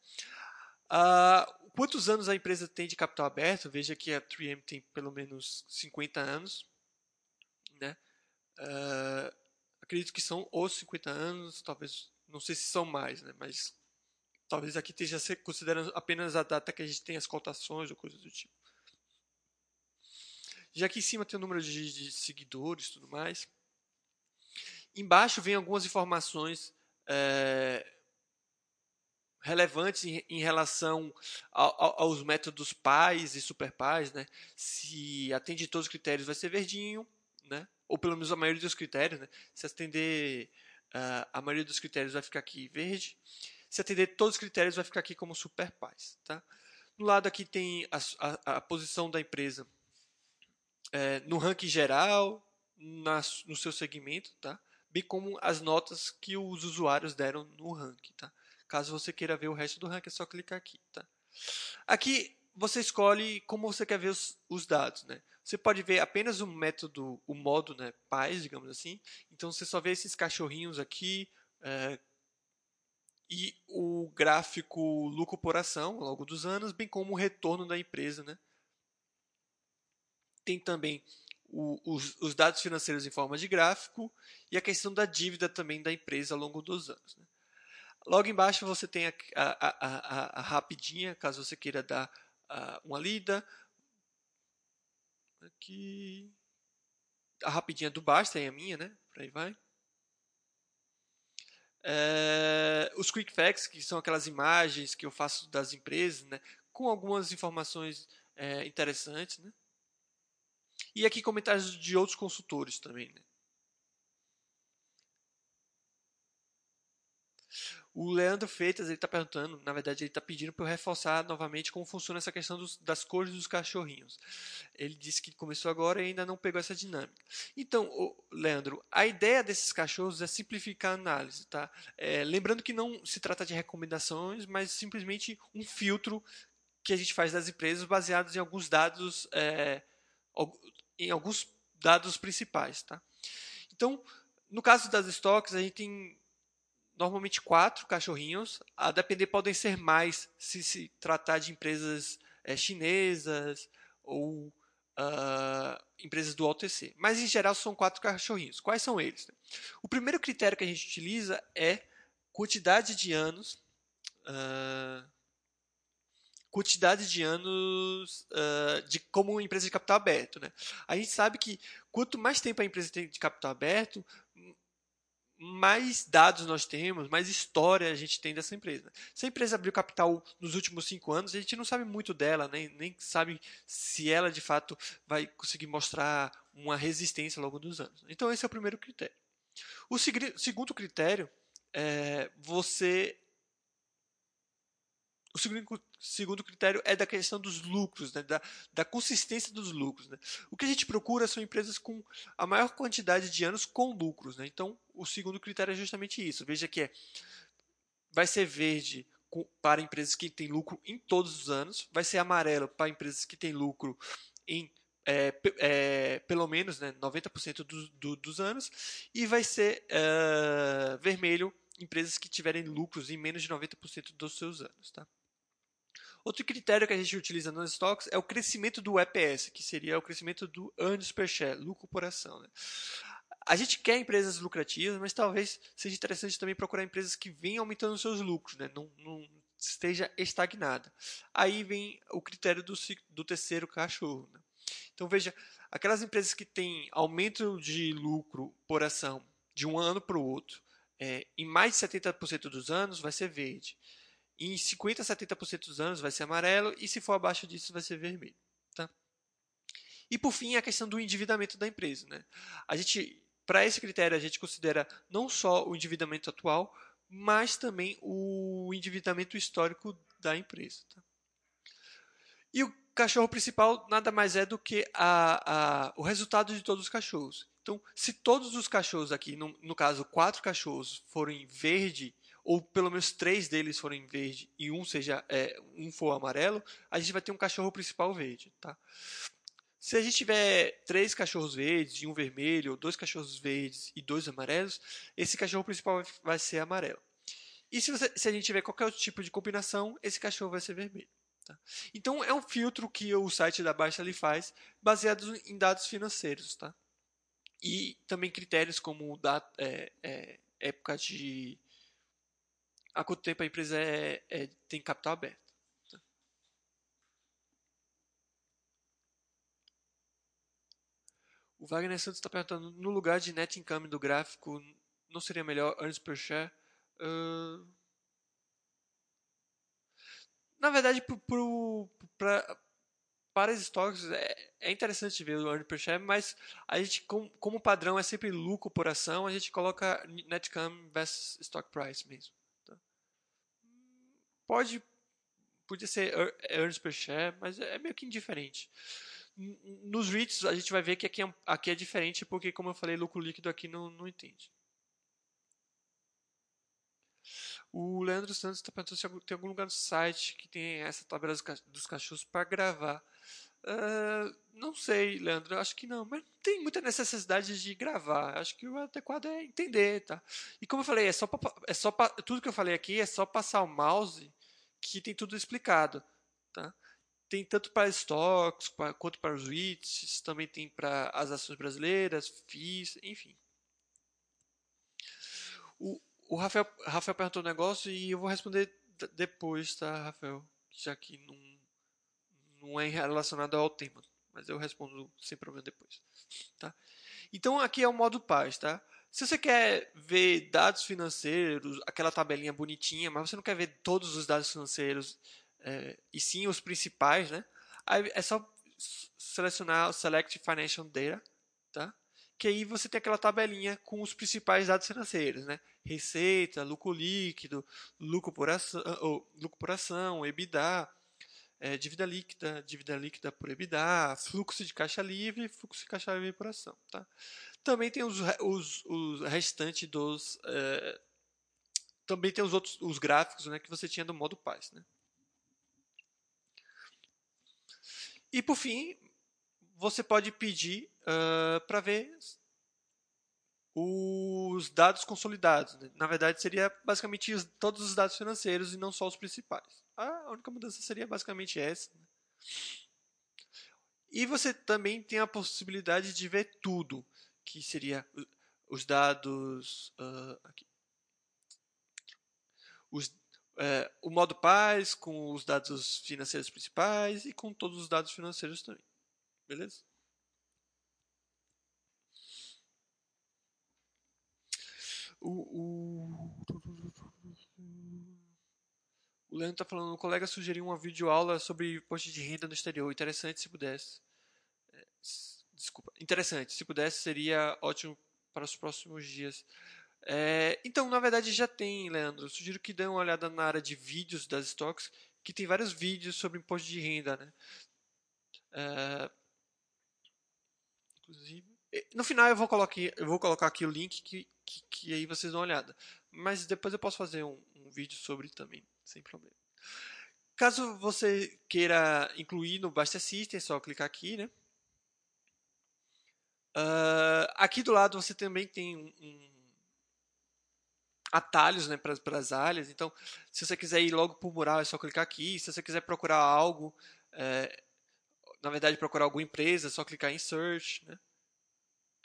Ah, quantos anos a empresa tem de capital aberto? Veja que a 3M tem pelo menos 50 anos, né? Ah, acredito que são os 50 anos, talvez, não sei se são mais, né? Mas talvez aqui esteja considerando apenas a data que a gente tem as cotações ou coisas do tipo. Já aqui em cima tem o número de, de seguidores e tudo mais. Embaixo vem algumas informações é, relevantes em, em relação ao, aos métodos pais e superpais, né? Se atende todos os critérios vai ser verdinho, né? Ou pelo menos a maioria dos critérios, né? Se atender uh, a maioria dos critérios vai ficar aqui verde. Se atender todos os critérios vai ficar aqui como superpais, tá? No lado aqui tem a, a, a posição da empresa é, no ranking geral, na, no seu segmento, tá? bem como as notas que os usuários deram no ranking. Tá? Caso você queira ver o resto do ranking, é só clicar aqui. Tá? Aqui você escolhe como você quer ver os, os dados. Né? Você pode ver apenas o método, o modo né, pais, digamos assim. Então você só vê esses cachorrinhos aqui é, e o gráfico lucro por ação ao longo dos anos, bem como o retorno da empresa, né? tem também o, os, os, dados financeiros em forma de gráfico e a questão da dívida também da empresa ao longo dos anos. Né? Logo embaixo você tem a, a, a, a rapidinha, caso você queira dar uma lida. Aqui. A rapidinha do Basta é a minha, né? Por aí vai. É, os quick facts, que são aquelas imagens que eu faço das empresas, né? Com algumas informações é, interessantes, né? E aqui comentários de outros consultores também. Né? O Leandro Feitas ele está perguntando, na verdade ele está pedindo para eu reforçar novamente como funciona essa questão dos, das cores dos cachorrinhos. Ele disse que começou agora e ainda não pegou essa dinâmica. Então, Leandro, a ideia desses cachorros é simplificar a análise, tá? É, lembrando que não se trata de recomendações, mas simplesmente um filtro que a gente faz das empresas baseados em alguns dados é, em alguns dados principais. Tá? Então, no caso das estoques, a gente tem normalmente quatro cachorrinhos, a depender podem ser mais se se tratar de empresas é, chinesas ou uh, empresas do OTC. Mas em geral são quatro cachorrinhos. Quais são eles? O primeiro critério que a gente utiliza é quantidade de anos. Uh, quantidade de anos uh, de como empresa de capital aberto. Né? A gente sabe que quanto mais tempo a empresa tem de capital aberto, mais dados nós temos, mais história a gente tem dessa empresa. Se a empresa abriu capital nos últimos cinco anos, a gente não sabe muito dela, nem, nem sabe se ela de fato vai conseguir mostrar uma resistência ao longo dos anos. Então, esse é o primeiro critério. O segundo critério é você o segundo, segundo critério é da questão dos lucros, né? da, da consistência dos lucros. Né? O que a gente procura são empresas com a maior quantidade de anos com lucros. Né? Então, o segundo critério é justamente isso. Veja que é, vai ser verde para empresas que têm lucro em todos os anos, vai ser amarelo para empresas que têm lucro em é, é, pelo menos né, 90% do, do, dos anos, e vai ser é, vermelho empresas que tiverem lucros em menos de 90% dos seus anos. Tá? Outro critério que a gente utiliza nos estoques é o crescimento do EPS, que seria o crescimento do earnings per share, lucro por ação. Né? A gente quer empresas lucrativas, mas talvez seja interessante também procurar empresas que venham aumentando seus lucros, né? não, não esteja estagnada. Aí vem o critério do, do terceiro cachorro. Né? Então veja, aquelas empresas que têm aumento de lucro por ação de um ano para o outro, é, em mais de 70% dos anos vai ser verde. Em 50 a 70% dos anos vai ser amarelo e se for abaixo disso vai ser vermelho. Tá? E por fim, a questão do endividamento da empresa. Né? A gente, para esse critério, a gente considera não só o endividamento atual, mas também o endividamento histórico da empresa. Tá? E o cachorro principal nada mais é do que a, a, o resultado de todos os cachorros. Então, se todos os cachorros aqui, no, no caso, quatro cachorros, forem verde, ou pelo menos três deles forem verde e um seja é, um for amarelo, a gente vai ter um cachorro principal verde, tá? Se a gente tiver três cachorros verdes e um vermelho, ou dois cachorros verdes e dois amarelos, esse cachorro principal vai ser amarelo. E se, você, se a gente tiver qualquer outro tipo de combinação, esse cachorro vai ser vermelho. Tá? Então é um filtro que o site da Baixa ali faz, baseado em dados financeiros. Tá? E também critérios como data, é, é, época de. Há quanto tempo a empresa é, é tem capital aberto. O Wagner Santos está perguntando: no lugar de net income do gráfico, não seria melhor earnings per share? Uh, na verdade, pro, pro, pra, para stocks é, é, interessante ver o earning per share, mas a gente, como, como padrão, é sempre lucro por ação, a gente coloca net income versus stock price mesmo. Pode, podia ser earnings per share, mas é meio que indiferente. Nos REITs a gente vai ver que aqui é, aqui é diferente porque, como eu falei, lucro líquido aqui não, não entende. O Leandro Santos está perguntando se tem algum lugar no site que tem essa tabela dos cachorros para gravar. Uh, não sei, Leandro, acho que não, mas não tem muita necessidade de gravar. Acho que o adequado é entender, tá? E como eu falei, é só, pra, é só pra, tudo que eu falei aqui é só passar o mouse que tem tudo explicado, tá? Tem tanto para pra, quanto para os REITs, também tem para as ações brasileiras, FIIs, enfim. O, o Rafael, Rafael perguntou um negócio e eu vou responder depois, tá, Rafael? Já que não, não é relacionado ao tema. Mas eu respondo sem problema depois. Tá? Então aqui é o modo paz, tá? Se você quer ver dados financeiros, aquela tabelinha bonitinha, mas você não quer ver todos os dados financeiros, é, e sim os principais, né? Aí é só selecionar o Select Financial Data, tá? que aí você tem aquela tabelinha com os principais dados financeiros, né? Receita, lucro líquido, lucro por ação, ou, lucro por ação EBITDA, é, dívida líquida, dívida líquida por EBITDA, fluxo de caixa livre, fluxo de caixa livre por ação, tá? Também tem os, os, os restantes dos é, também tem os outros os gráficos, né, que você tinha do modo paz, né? E por fim, você pode pedir uh, para ver os dados consolidados. Né? Na verdade, seria basicamente todos os dados financeiros e não só os principais. A única mudança seria basicamente essa. Né? E você também tem a possibilidade de ver tudo, que seria os dados uh, aqui. Os, uh, o modo paz com os dados financeiros principais e com todos os dados financeiros também. Beleza? O, o, o Leandro está falando, o colega sugeriu uma videoaula sobre imposto de renda no exterior. Interessante se pudesse. É, desculpa. Interessante. Se pudesse, seria ótimo para os próximos dias. É, então, na verdade, já tem, Leandro. Eu sugiro que dê uma olhada na área de vídeos das stocks, que tem vários vídeos sobre imposto de renda. Né? É, Inclusive. No final eu vou colocar, eu vou colocar aqui o link que, que, que aí vocês dão uma olhada. Mas depois eu posso fazer um, um vídeo sobre também, sem problema. Caso você queira incluir no Basta System, é só clicar aqui, né? Uh, aqui do lado você também tem um, um atalhos né, para as áreas. Então, se você quiser ir logo para o mural, é só clicar aqui. Se você quiser procurar algo, é, na verdade, procurar alguma empresa, é só clicar em Search. Né?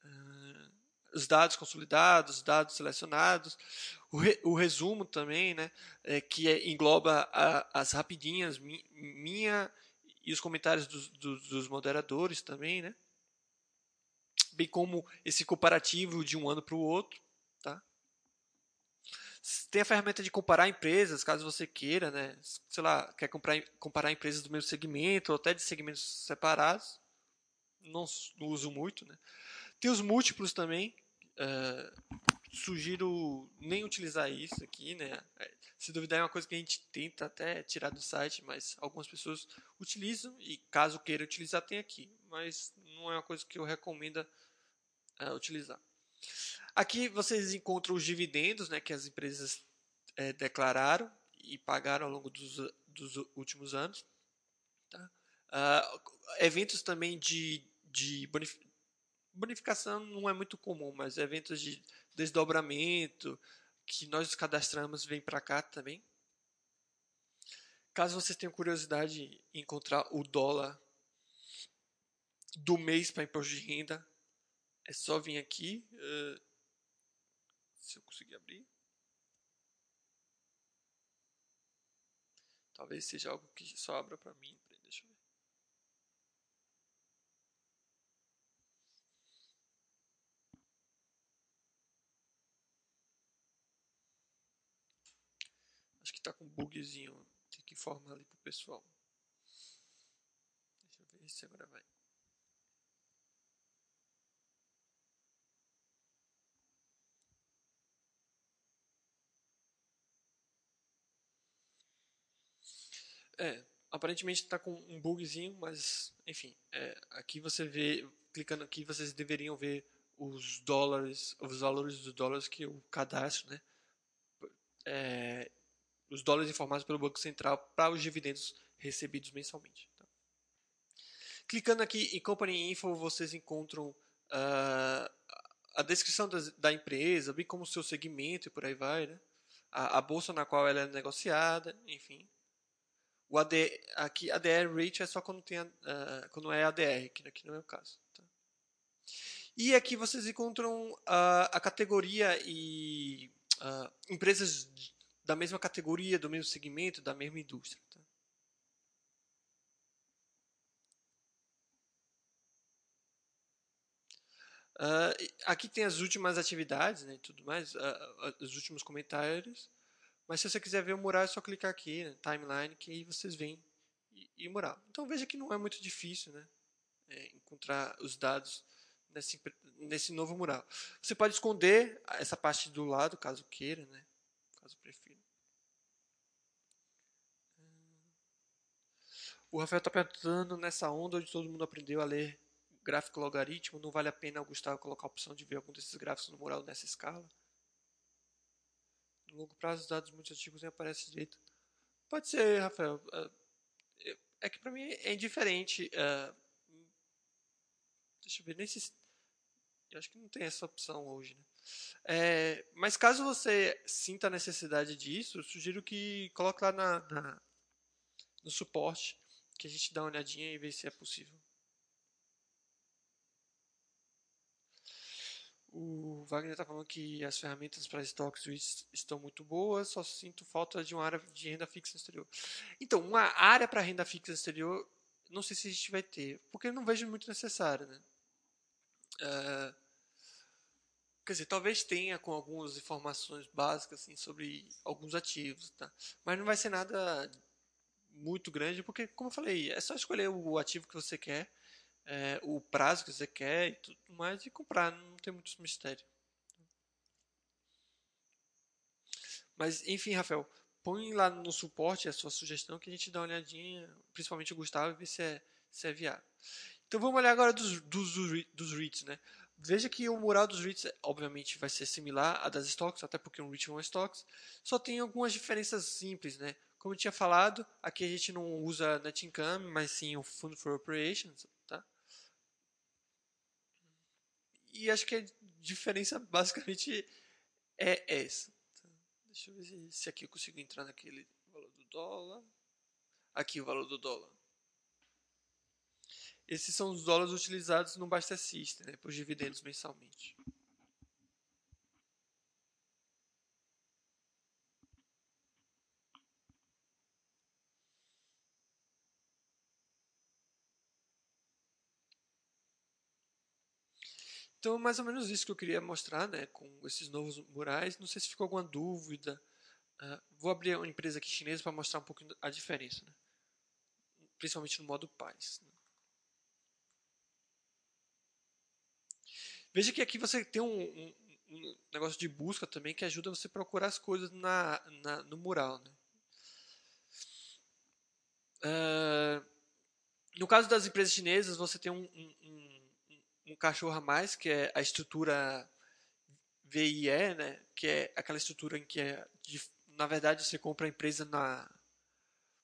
Uh, os dados consolidados, dados selecionados, o, re, o resumo também, né? É, que é, engloba a, as rapidinhas mi, minha e os comentários dos, dos, dos moderadores também, né? Bem como esse comparativo de um ano para o outro. Tá? Tem a ferramenta de comparar empresas, caso você queira, né? Sei lá, quer comprar, comparar empresas do mesmo segmento ou até de segmentos separados. Não, não uso muito, né? Tem os múltiplos também. Uh, sugiro nem utilizar isso aqui, né? É, se duvidar é uma coisa que a gente tenta até tirar do site, mas algumas pessoas utilizam e caso queira utilizar tem aqui, mas não é uma coisa que eu recomendo uh, utilizar. Aqui vocês encontram os dividendos, né, que as empresas é, declararam e pagaram ao longo dos, dos últimos anos. Tá? Uh, eventos também de, de bonificação não é muito comum, mas eventos de desdobramento que nós cadastramos vem para cá também. Caso vocês tenham curiosidade em encontrar o dólar do mês para imposto de renda, é só vir aqui. Uh, se eu conseguir abrir. Talvez seja algo que só abra para mim. tá com um bugzinho. Tem que informar ali pro pessoal. Deixa eu ver se agora vai. É, aparentemente está com um bugzinho, mas enfim, é, aqui você vê, clicando aqui, vocês deveriam ver os dólares, os valores dos dólares que eu cadastro, né? É, os dólares informados pelo Banco Central para os dividendos recebidos mensalmente. Tá? Clicando aqui em Company Info, vocês encontram uh, a descrição da, da, empresa, bem como o seu segmento e por aí vai, né? a, a, bolsa na qual ela é negociada, enfim. O AD, aqui ADR rate é só quando, tem, uh, quando é ADR, que aqui não é o caso. Tá? E aqui vocês encontram uh, a categoria e empresas da mesma categoria, do mesmo segmento, da mesma indústria. Tá? Uh, aqui tem as últimas atividades né, e tudo mais, uh, uh, os últimos comentários. Mas se você quiser ver o mural, é só clicar aqui, né, timeline, que aí vocês veem e, e o mural. Então veja que não é muito difícil né, é, encontrar os dados nesse, nesse novo mural. Você pode esconder essa parte do lado, caso queira, né, caso prefira. O Rafael está perguntando nessa onda onde todo mundo aprendeu a ler gráfico logaritmo, não vale a pena o Gustavo colocar a opção de ver algum desses gráficos no mural nessa escala? No longo prazo, os dados muito antigos nem aparecem direito. Pode ser, Rafael. É, é que para mim é indiferente. É, deixa eu ver, nesse. Eu acho que não tem essa opção hoje, né? É, mas caso você sinta a necessidade disso, sugiro que coloque lá na, na no suporte que a gente dá uma olhadinha e vê se é possível. O Wagner está falando que as ferramentas para stocks estão muito boas, só sinto falta de uma área de renda fixa exterior. Então, uma área para renda fixa exterior, não sei se a gente vai ter, porque não vejo muito necessário. Né? Uh, quer dizer, talvez tenha com algumas informações básicas assim, sobre alguns ativos, tá? mas não vai ser nada muito grande, porque, como eu falei, é só escolher o ativo que você quer, é, o prazo que você quer e tudo mais e comprar, não tem muito mistério. Mas, enfim, Rafael, põe lá no suporte a sua sugestão que a gente dá uma olhadinha, principalmente o Gustavo, e vê se é, se é viável. Então vamos olhar agora dos, dos, dos REITs, né? Veja que o mural dos REITs, obviamente, vai ser similar à das stocks, até porque um REIT é um stocks, só tem algumas diferenças simples, né? Como eu tinha falado, aqui a gente não usa net income, mas sim o Fund for Operations, tá? E acho que a diferença basicamente é essa. Deixa eu ver se aqui eu consigo entrar naquele valor do dólar. Aqui o valor do dólar. Esses são os dólares utilizados no Basta System, né, por dividendos mensalmente. Então é mais ou menos isso que eu queria mostrar né, com esses novos murais. Não sei se ficou alguma dúvida. Uh, vou abrir uma empresa aqui chinesa para mostrar um pouquinho a diferença. Né? Principalmente no modo paz. Né? Veja que aqui você tem um, um, um, negócio de busca também que ajuda você a procurar as coisas na, na no mural. Né? Uh, no caso das empresas chinesas, você tem um, um, um, cachorro a mais, que é a estrutura VIE, né? que é aquela estrutura em que, é de, na verdade, você compra a empresa na.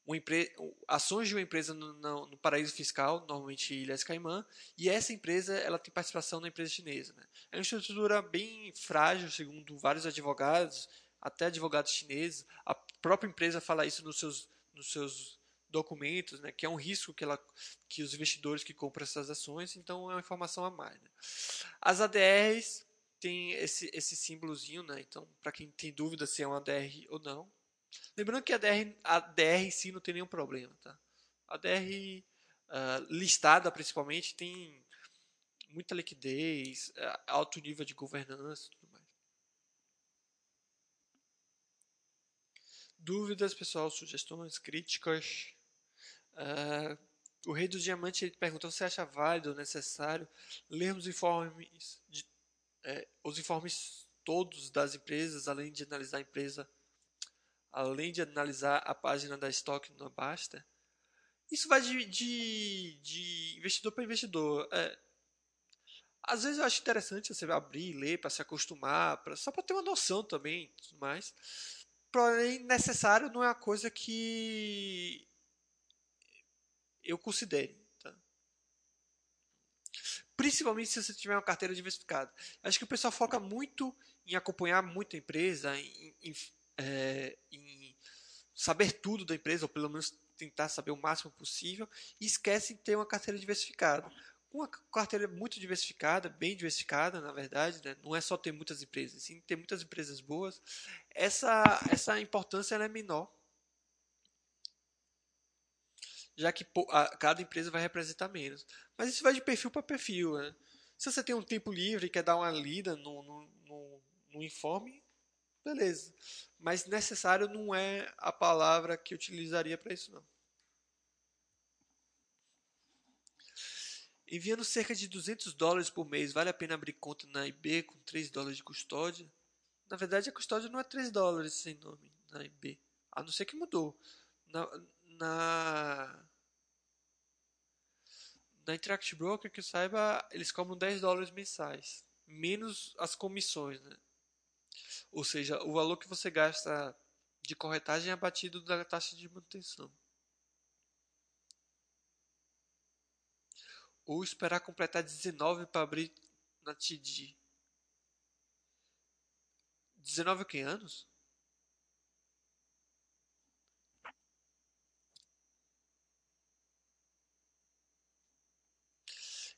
Uma empre, ações de uma empresa no, no, no, paraíso fiscal, normalmente Ilhas Caimã, e essa empresa ela tem participação na empresa chinesa. Né? É uma estrutura bem frágil, segundo vários advogados, até advogados chineses. A própria empresa fala isso nos seus, nos seus documentos, né, que é um risco que, ela, que os investidores que compram essas ações, então é uma informação a mais. Né. As ADRs tem esse, esse símbolozinho, né, então para quem tem dúvida se é uma ADR ou não. Lembrando que a ADR, a ADR em si não tem nenhum problema. Tá? A ADR uh, ah, listada principalmente tem muita liquidez, uh, alto nível de governança tudo mais. Dúvidas, pessoal, sugestões, críticas? Uh, o Rei do Diamante ele pergunta: você acha válido ou necessário lermos informes, de, é, os informes todos das empresas, além de analisar a empresa, além de analisar a página da estoque no Basta? Isso vai de, de, de investidor para investidor. É, às vezes eu acho interessante você abrir e ler para se acostumar, pra, só para ter uma noção também, tudo mais. Porém, necessário não é uma coisa que eu considere. Tá? Principalmente se você tiver uma carteira diversificada. Acho que o pessoal foca muito em acompanhar muito a empresa, em, em, é, em saber tudo da empresa, ou pelo menos tentar saber o máximo possível, e esquece de ter uma carteira diversificada. Uma carteira muito diversificada, bem diversificada, na verdade, né? não é só ter muitas empresas, sim ter muitas empresas boas, essa, essa importância é menor já que a, cada empresa vai representar menos. Mas isso vai de perfil para perfil. Né? Se você tem um tempo livre e quer dar uma lida no, no, no, no informe, beleza. Mas necessário não é a palavra que eu utilizaria para isso, não. Enviando cerca de 200 dólares por mês, vale a pena abrir conta na IB com 3 dólares de custódia? Na verdade, a custódia não é 3 dólares sem nome na IB. A não ser que mudou. Na, na na Interact Broker, que eu saiba, eles cobram 10 dólares mensais, menos as comissões, né? Ou seja, o valor que você gasta de corretagem é abatido da taxa de manutenção. Ou esperar completar 19 para abrir na TD. 19 o que anos?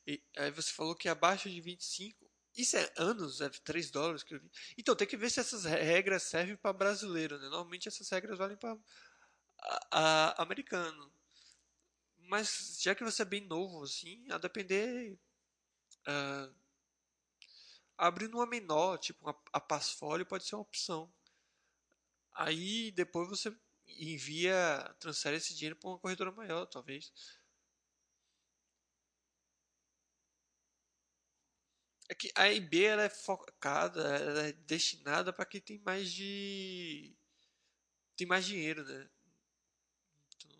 E aí você falou que abaixo de 25. Isso é anos, é 3 dólares que eu vi. Então tem que ver se essas regras servem para brasileiro, né? Normalmente essas regras valem para americano. Mas já que você é bem novo, assim, a depender. Uh, abrindo uma menor, tipo a, a Passfolio, pode ser uma opção. Aí depois você envia, transfere esse dinheiro para uma corretora maior, talvez. É que a IB ela é focada, ela é destinada para quem tem mais de. tem mais dinheiro, né? Então...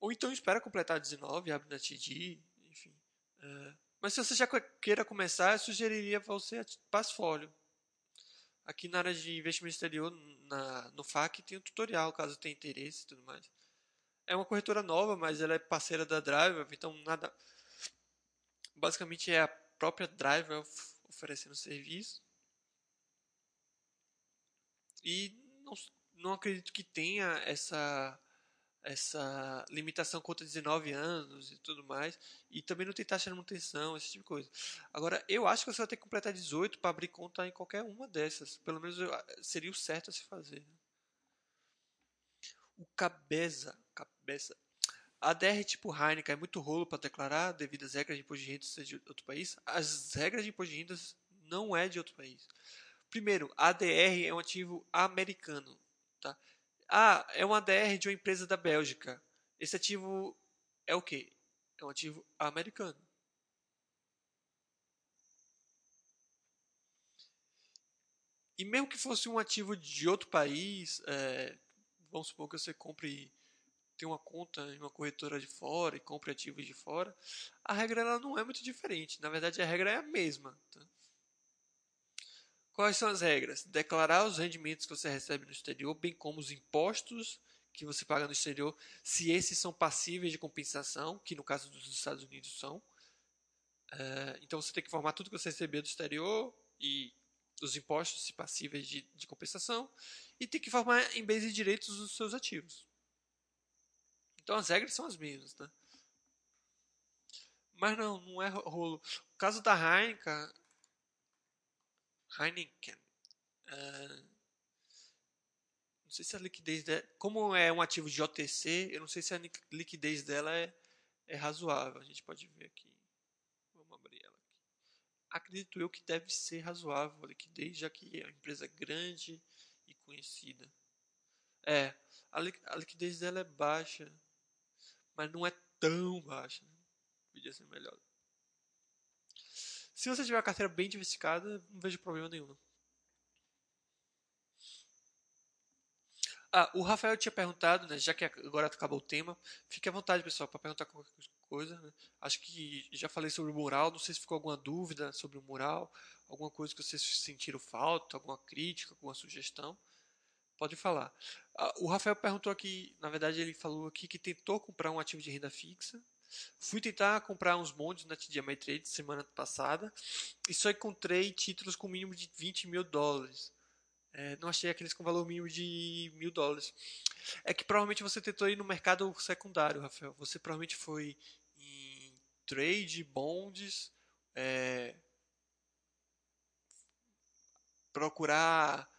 Ou então espera completar 19, abre na TD, enfim. É... Mas se você já queira começar, eu sugeriria você Passfolio. Aqui na área de investimento exterior, na, no FAC, tem um tutorial, caso tenha interesse e tudo mais. É uma corretora nova, mas ela é parceira da Drive, então nada. Basicamente é a própria Drive oferecendo serviço. E não, não acredito que tenha essa essa limitação contra 19 anos e tudo mais, e também não tem taxa de manutenção, esse tipo de coisa. Agora, eu acho que você vai ter que completar 18 para abrir conta em qualquer uma dessas, pelo menos seria o certo a se fazer. Né? O Cabeza, Cabeza. A DR tipo Heineken é muito rolo para declarar devido às regras de imposto de renda de outro país. As regras de imposto de renda não é de outro país. Primeiro, a ADR é um ativo americano, tá? Ah, é um ADR de uma empresa da Bélgica. Esse ativo é o quê? É um ativo americano. E mesmo que fosse um ativo de outro país, é, vamos supor que você compre, tem uma conta em uma corretora de fora e compre ativos de fora, a regra ela não é muito diferente. Na verdade, a regra é a mesma. Tá? Quais são as regras? Declarar os rendimentos que você recebe no exterior, bem como os impostos que você paga no exterior, se esses são passíveis de compensação, que no caso dos Estados Unidos são. É, então você tem que informar tudo que você recebeu do exterior e os impostos se passíveis de, de compensação e tem que informar em bens e direitos os seus ativos. Então as regras são as mesmas, né? Mas não, não é rolo. O caso da Heineken, Heineken. Uh, não sei se a liquidez dela. Como é um ativo de OTC, eu não sei se a liquidez dela é, é razoável. A gente pode ver aqui. Vamos abrir ela aqui. Acredito eu que deve ser razoável a liquidez, já que é uma empresa grande e conhecida. É, a, li a liquidez dela é baixa, mas não é tão baixa. Né? Podia ser melhor. Se você tiver a carteira bem diversificada, não vejo problema nenhum. Ah, o Rafael tinha perguntado, né, já que agora acabou o tema, fique à vontade, pessoal, para perguntar qualquer coisa. Né? Acho que já falei sobre o mural, não sei se ficou alguma dúvida sobre o mural, alguma coisa que vocês sentiram falta, alguma crítica, alguma sugestão. Pode falar. Ah, o Rafael perguntou aqui, na verdade ele falou aqui que tentou comprar um ativo de renda fixa, Fui tentar comprar uns bondes na TD Ameritrade semana passada e só encontrei títulos com mínimo de 20 mil dólares. É, não achei aqueles com valor mínimo de mil dólares. É que provavelmente você tentou ir no mercado secundário, Rafael. Você provavelmente foi em trade, bonds, é, procurar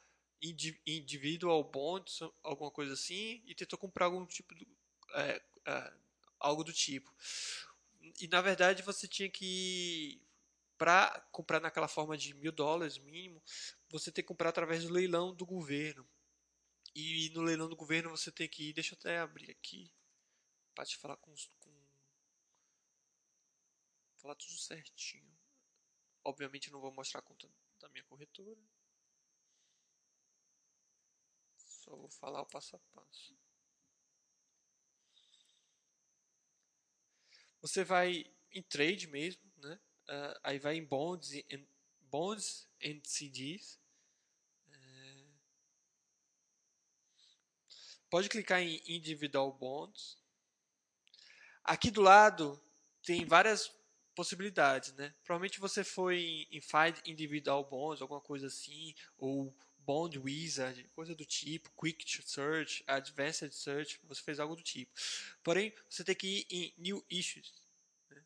individual bonds, alguma coisa assim, e tentou comprar algum tipo de. É, é, algo do tipo. E na verdade você tinha que para comprar naquela forma de mil dólares mínimo, você tem que comprar através do leilão do governo. E no leilão do governo você tem que ir, deixa eu até abrir aqui para te falar com, com falar tudo certinho. Obviamente não vou mostrar a conta da minha corretora. Só vou falar o passo a passo. Você vai em trade mesmo, né? Uh, aí vai em bonds and, bonds and CDs. É... Pode clicar em individual bonds. Aqui do lado tem várias possibilidades, né? Provavelmente você foi em, em Find Individual Bonds, alguma coisa assim, ou Bond Wizard, coisa do tipo, Quick Search, Advanced Search, você fez algo do tipo. Porém, você tem que ir em New Issues. Né?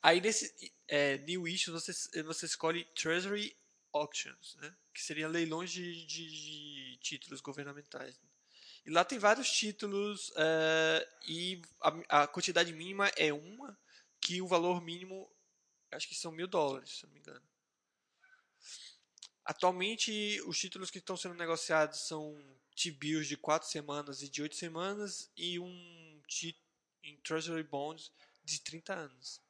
Aí nesse é, New Issues você, você escolhe Treasury Auctions, né? que seria leilões de, de, de títulos governamentais. Né? E lá tem vários títulos uh, e a, a, quantidade mínima é uma, que o valor mínimo acho que são mil dólares, se não me engano. Atualmente, os títulos que estão sendo negociados são T-bills de 4 semanas e de 8 semanas e um T em Treasury Bonds de 30 anos.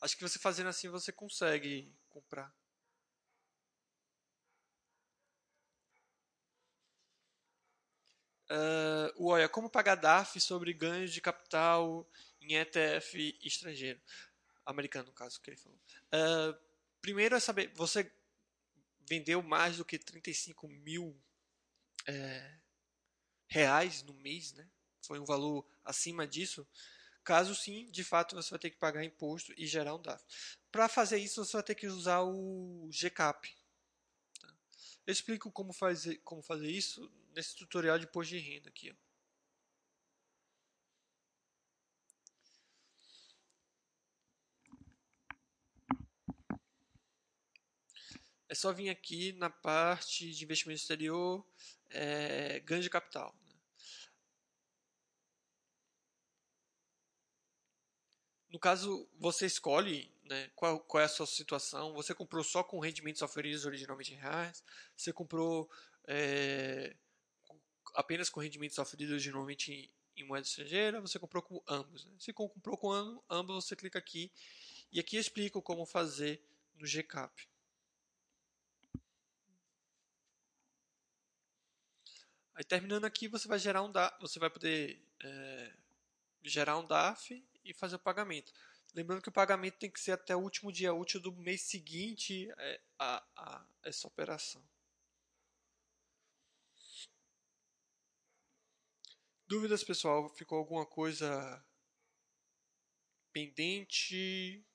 Acho que você fazendo assim você consegue comprar. Uh, olha, como pagar DAF sobre ganhos de capital em ETF estrangeiro? Americano, no caso, que ele falou. Uh, primeiro é saber, você vendeu mais do que 35 mil é, reais no mês, né? Foi um valor acima disso. Caso sim, de fato você vai ter que pagar imposto e gerar um DAF. Para fazer isso, você vai ter que usar o GCAP. Tá? Eu explico como fazer, como fazer isso nesse tutorial de imposto de renda aqui. Ó. É só vir aqui na parte de investimento exterior, é, ganho de capital. Né? No caso, você escolhe né, qual, qual, é a sua situação. Você comprou só com rendimentos oferidos originalmente em reais? Você comprou é, apenas com rendimentos oferidos originalmente em, em moeda estrangeira? Você comprou com ambos? Né? Se comprou com ambos, você clica aqui. E aqui explico como fazer no GCAP. Aí terminando aqui, você vai gerar um você vai poder é, gerar um DAF e fazer o pagamento. Lembrando que o pagamento tem que ser até o último dia útil do mês seguinte é, a, a essa operação. Dúvidas, pessoal? Ficou alguma coisa pendente?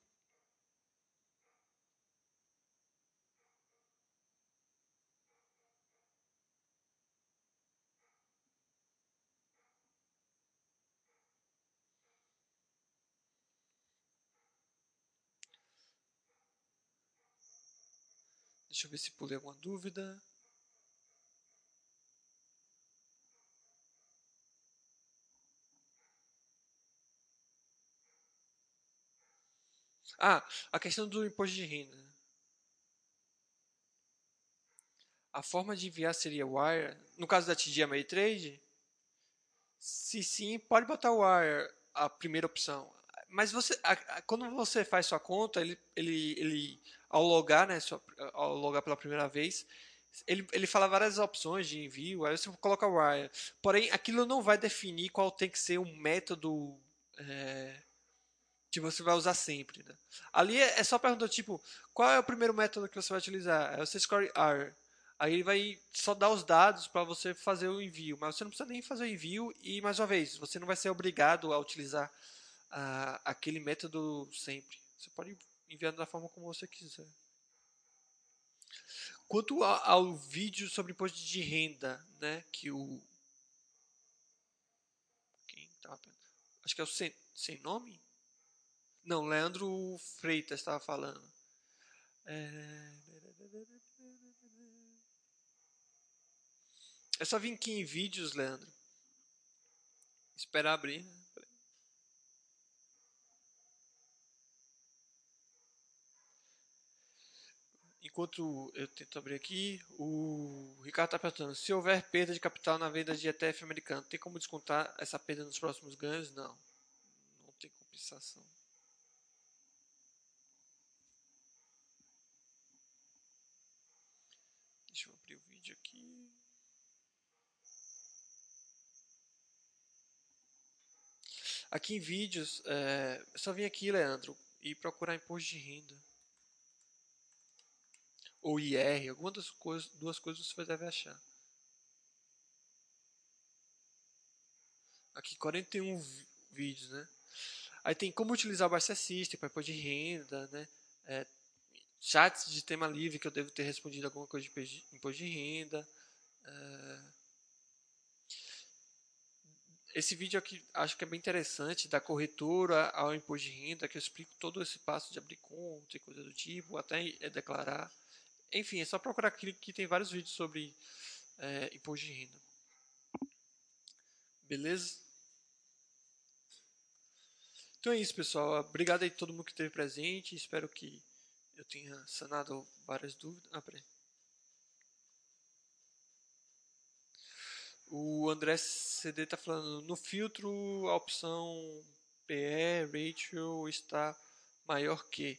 Deixa eu ver se pulei alguma dúvida. Ah, a questão do imposto de renda. A forma de enviar seria wire. No caso da TD Ameritrade, se sim, pode botar wire, a primeira opção. Mas você, a, a, quando você faz sua conta, ele, ele, ele ao logar, né, sua, ao logar pela primeira vez, ele, ele fala várias opções de envio, aí você coloca wire. Porém, aquilo não vai definir qual tem que ser o método é, que você vai usar sempre. Né? Ali é, é só perguntar, tipo, qual é o primeiro método que você vai utilizar? Aí você escolhe R. Aí ele vai só dar os dados para você fazer o envio, mas você não precisa nem fazer o envio e, mais uma vez, você não vai ser obrigado a utilizar a, aquele método sempre. Você pode enviar da forma como você quiser. Quanto ao, ao vídeo sobre imposto de renda, né, que o quem tava acho que é o sem, sem nome? Não, Leandro Freitas estava falando. É... é só vir aqui em vídeos, Leandro. Esperar abrir. Né? Enquanto eu tento abrir aqui, o Ricardo está perguntando: se houver perda de capital na venda de ETF americano, tem como descontar essa perda nos próximos ganhos? Não. Não tem compensação. Deixa eu abrir o vídeo aqui. Aqui em vídeos, é, só vim aqui, Leandro, e procurar imposto de renda ou IR, alguma das coisas, duas coisas você deve achar. Aqui 41 vídeos, né? Aí tem como utilizar o Barça System para de renda, né? É, chats de tema livre que eu devo ter respondido alguma coisa de imposto de renda. É... Esse vídeo aqui acho que é bem interessante, da corretora ao imposto de renda, que eu explico todo esse passo de abrir conta e coisa do tipo, até é declarar. Enfim, é só procurar aqui que tem vários vídeos sobre é, imposto de renda. Beleza? Então é isso, pessoal. Obrigado aí a todo mundo que esteve presente. Espero que eu tenha sanado várias dúvidas. Ah, peraí. O André CD está falando, no filtro a opção PE ratio está maior que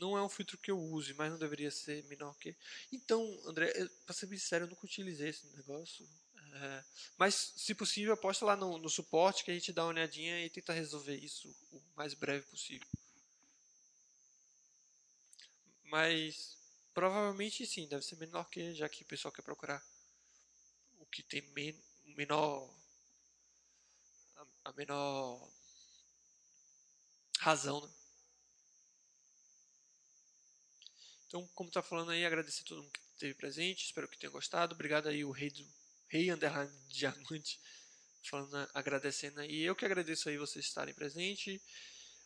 não é um filtro que eu use, mas não deveria ser menor que. Então, André, para ser sério, eu nunca utilizei esse negócio. É, mas, se possível, aposta lá no, no, suporte que a gente dá uma olhadinha e tenta resolver isso o mais breve possível. Mas, provavelmente sim, deve ser menor que, já que o pessoal quer procurar o que tem men, menor. A menor razão, né? Então, como está falando aí, agradecer a todo mundo que esteve presente, espero que tenha gostado. Obrigado aí o rei do rei underline diamante falando, agradecendo aí. Eu que agradeço aí vocês estarem presentes.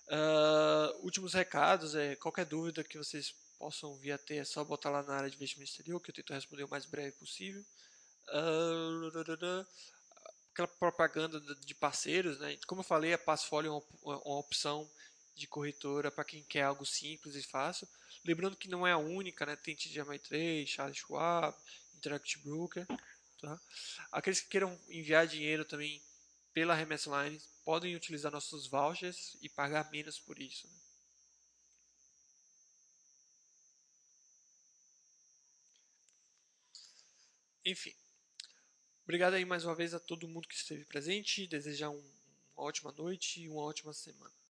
Uh, últimos recados, é qualquer dúvida que vocês possam vir a ter, é só botar lá na área de investimento exterior, que eu tento responder o mais breve possível. Uh, aquela propaganda de parceiros, né? Como eu falei, a Passfolio é uma opção de corretora para quem quer algo simples e fácil. Lembrando que não é a única, né? Tem TGMI Trade, Charles Schwab, Interactive Broker. Tá? Aqueles que queiram enviar dinheiro também pela Remess Line podem utilizar nossos vouchers e pagar menos por isso. Né? Enfim. Obrigado aí mais uma vez a todo mundo que esteve presente. Desejar um, uma ótima noite e uma ótima semana.